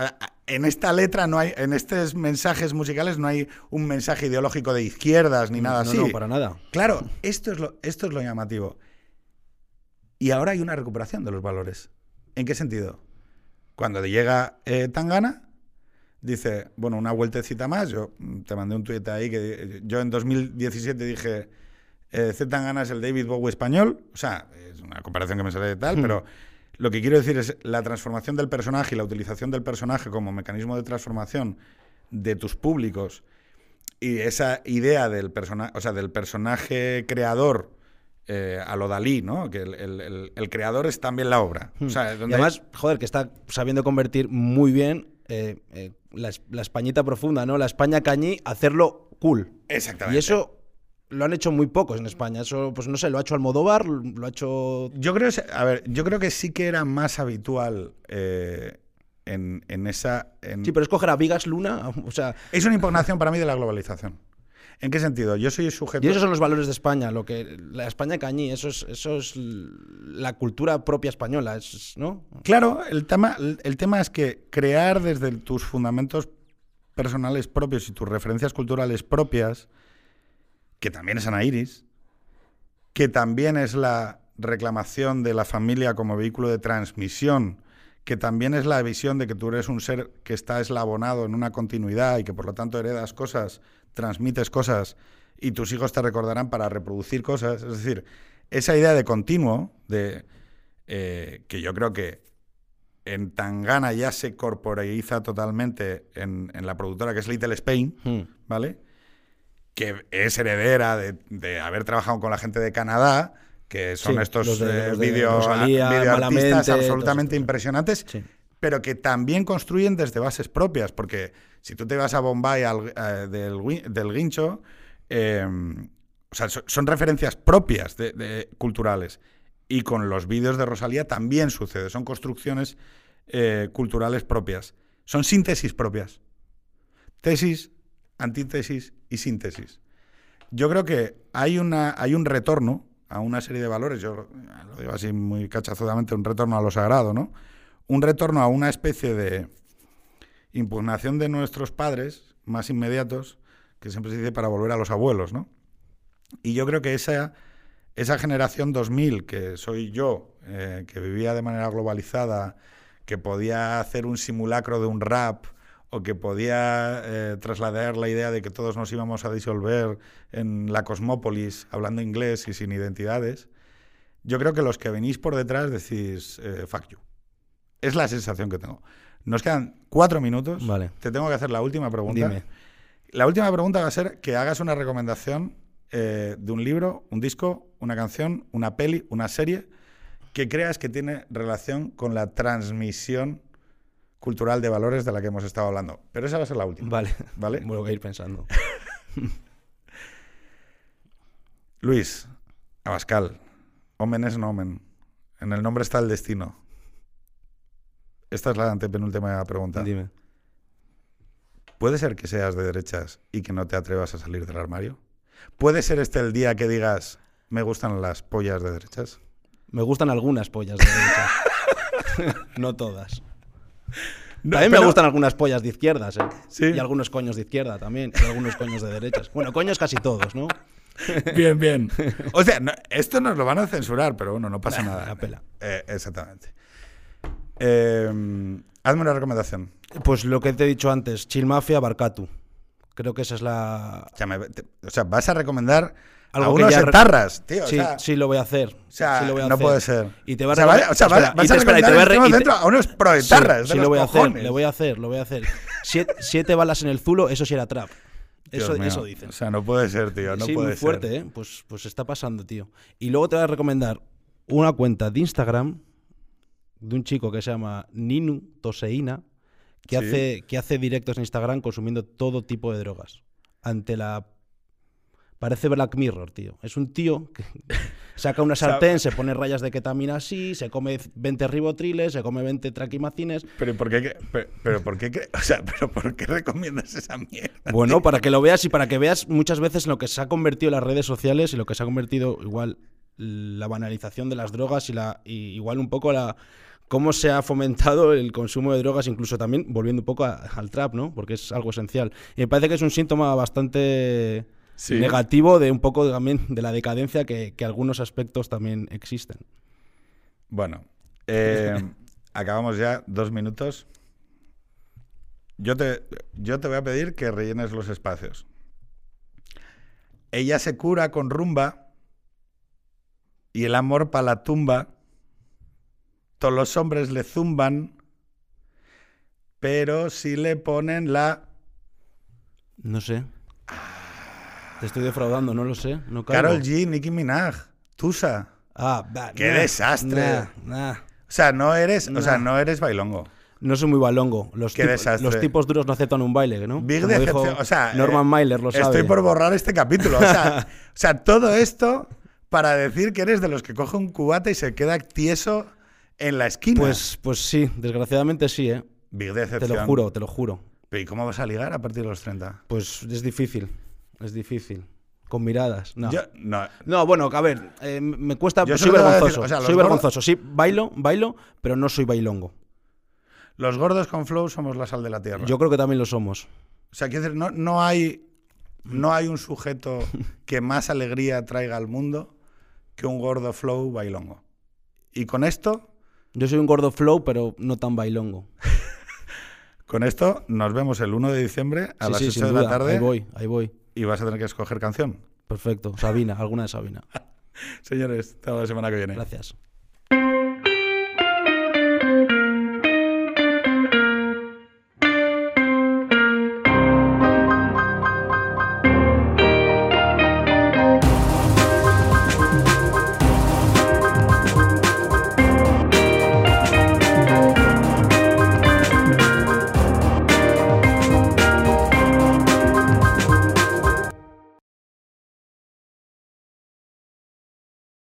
en esta letra no hay, en estos mensajes musicales no hay un mensaje ideológico de izquierdas ni nada así. no, para nada. Claro, esto es, lo, esto es lo llamativo. Y ahora hay una recuperación de los valores. ¿En qué sentido? Cuando llega eh, Tangana, dice, bueno, una vueltecita más. Yo mm, te mandé un tuit ahí que eh, yo en 2017 dije, eh, Z Tangana es el David Bowie español. O sea, es una comparación que me sale de tal, Hmm. pero lo que quiero decir es la transformación del personaje y la utilización del personaje como mecanismo de transformación de tus públicos y esa idea del personaje, o sea, del personaje creador eh, a lo Dalí, ¿no? Que el, el- el- el creador es también la obra. O sea, Hmm. Y además, joder, que está sabiendo convertir muy bien eh, eh, la, la Españita profunda, ¿no? La España cañí, hacerlo cool. Exactamente. Y eso lo han hecho muy pocos en España. Eso, pues no sé, lo ha hecho Almodóvar, lo ha hecho. Yo creo, a ver, yo creo que sí que era más habitual eh, en, en esa. en- Sí, pero es coger a Vigas Luna, o sea. Es una impugnación para mí de la globalización. ¿En qué sentido? Yo soy sujeto. Y esos son los valores de España, lo que la España cañí, eso es, eso es la cultura propia española, es- ¿no? Claro, el tema, el tema es que crear desde tus fundamentos personales propios y tus referencias culturales propias, que también es Ana Iris, que también es la reclamación de la familia como vehículo de transmisión, que también es la visión de que tú eres un ser que está eslabonado en una continuidad y que por lo tanto heredas cosas, transmites cosas y tus hijos te recordarán para reproducir cosas. Es decir, esa idea de continuo, de eh, que yo creo que en Tangana ya se corporaliza totalmente en, en la productora que es Little Spain, Hmm. ¿vale? Que es heredera de, de haber trabajado con la gente de Canadá, que son Sí, estos eh, videoartistas Malamente, absolutamente impresionantes, Sí. Pero que también construyen desde bases propias, porque si tú te vas a Bombay al- eh, del, del Guincho, eh, o sea, so- son referencias propias de- de- culturales. Y con los vídeos de Rosalía también sucede, son construcciones eh, culturales propias, son síntesis propias. Tesis, antítesis y síntesis. Yo creo que hay, una, hay un retorno a una serie de valores, yo lo digo así muy cachazudamente, un retorno a lo sagrado, ¿no? Un retorno a una especie de impugnación de nuestros padres más inmediatos, que siempre se dice para volver a los abuelos, ¿no? Y yo creo que esa, esa generación 2000, que soy yo, eh, que vivía de manera globalizada, que podía hacer un simulacro de un rap o que podía eh, trasladar la idea de que todos nos íbamos a disolver en la cosmópolis hablando inglés y sin identidades, yo creo que los que venís por detrás decís, eh, fuck you. Es la sensación que tengo. Nos quedan cuatro minutos. Vale. Te tengo que hacer la última pregunta. Dime. La última pregunta va a ser que hagas una recomendación eh, de un libro, un disco, una canción, una peli, una serie que creas que tiene relación con la transmisión cultural de valores de la que hemos estado hablando. Pero esa va a ser la última. Vale. ¿Vale? Voy a ir pensando. Luis, Abascal, Omen es un omen. En el nombre está el destino. Esta es la antepenúltima pregunta. Dime. ¿Puede ser que seas de derechas y que no te atrevas a salir del armario? ¿Puede ser este el día que digas, me gustan las pollas de derechas? Me gustan algunas pollas de derecha. no todas. No, también me gustan algunas pollas de izquierdas, ¿eh? Sí. Y algunos coños de izquierda también. Y algunos coños de derechas. Bueno, coños casi todos, ¿no? Bien, bien. O sea, no- esto nos lo van a censurar, pero bueno, no pasa Nah, nada. la pela. Eh, exactamente. Eh, hazme una recomendación. Pues lo que te he dicho antes, Chill Mafia, Barcatu. Creo que esa es la... O sea, me- te- o sea, vas a recomendar Algo a que unos ya re- etarras, tío. o sí, sea, sí lo voy a hacer. o sea, sí lo voy a no hacer. puede ser. Y te va a o sea, recomendar- vaya- o sea, espera, vas, vas y te- a espera, y te recomendar voy a re- y te- a unos Sí, proetarras. de sí los lo voy a cojones. hacer, lo voy a hacer, lo voy a hacer. Siete, siete balas en el zulo, eso sí era trap. Dios Eso, mío. eso dicen. O sea, no puede ser, tío. No sí, puede muy fuerte, ser. ¿eh? Pues, pues está pasando, tío. Y luego te voy a recomendar una cuenta de Instagram de un chico que se llama Ninu Toseína, que, Sí. hace, que hace directos en Instagram consumiendo todo tipo de drogas. Ante la... Parece Black Mirror, tío. Es un tío que, saca una sartén, se pone rayas de ketamina así, se come 20 ribotriles, se come 20 traquimacines. Pero ¿por qué, pero, pero ¿por qué, o sea, pero ¿por qué recomiendas esa mierda? Bueno, para que lo veas y para que veas muchas veces lo que se ha convertido las redes sociales y lo que se ha convertido igual la banalización de las drogas y la y igual un poco la cómo se ha fomentado el consumo de drogas, incluso también volviendo un poco al trap, ¿no? Porque es algo esencial. Y me parece que es un síntoma bastante negativo de un poco también de la decadencia que, algunos aspectos también existen. Bueno, eh, acabamos ya dos minutos. Yo te, yo te voy a pedir que rellenes los espacios. Ella se cura con rumba y el amor para la tumba los hombres le zumban, pero si le ponen la... No sé. Te estoy defraudando, no lo sé. No Carol G, Nicki Minaj, Tusa. Ah, qué desastre. o sea, no eres, o sea, no eres bailongo. No soy muy bailongo. Los, Qué desastre. los tipos duros no aceptan un baile, ¿no? Big decepción. O sea, Norman eh, Mailer lo sabe. Estoy por borrar este capítulo. O sea, o sea, todo esto para decir que eres de los que coge un cubata y se queda tieso en la esquina. Pues, pues sí, desgraciadamente sí, ¿eh? Big decepción. Te lo juro, te lo juro. ¿Y cómo vas a ligar a partir de los 30? Pues es difícil, es difícil. Con miradas, no. no. no. bueno, a ver, eh, me cuesta. soy vergonzoso. soy vergonzoso. Sí, bailo, bailo, pero no soy bailongo. Los gordos con flow somos la sal de la tierra. Yo creo que también lo somos. O sea, quiero decir, no, no, hay, no hay un sujeto que más alegría traiga al mundo que un gordo flow bailongo. Y con esto yo soy un gordo flow, pero no tan bailongo. Con esto nos vemos el 1 de diciembre a las 8 de la tarde. Ahí voy, ahí voy. Y vas a tener que escoger canción. Perfecto. Sabina, alguna de Sabina. Señores, hasta la semana que viene. Gracias.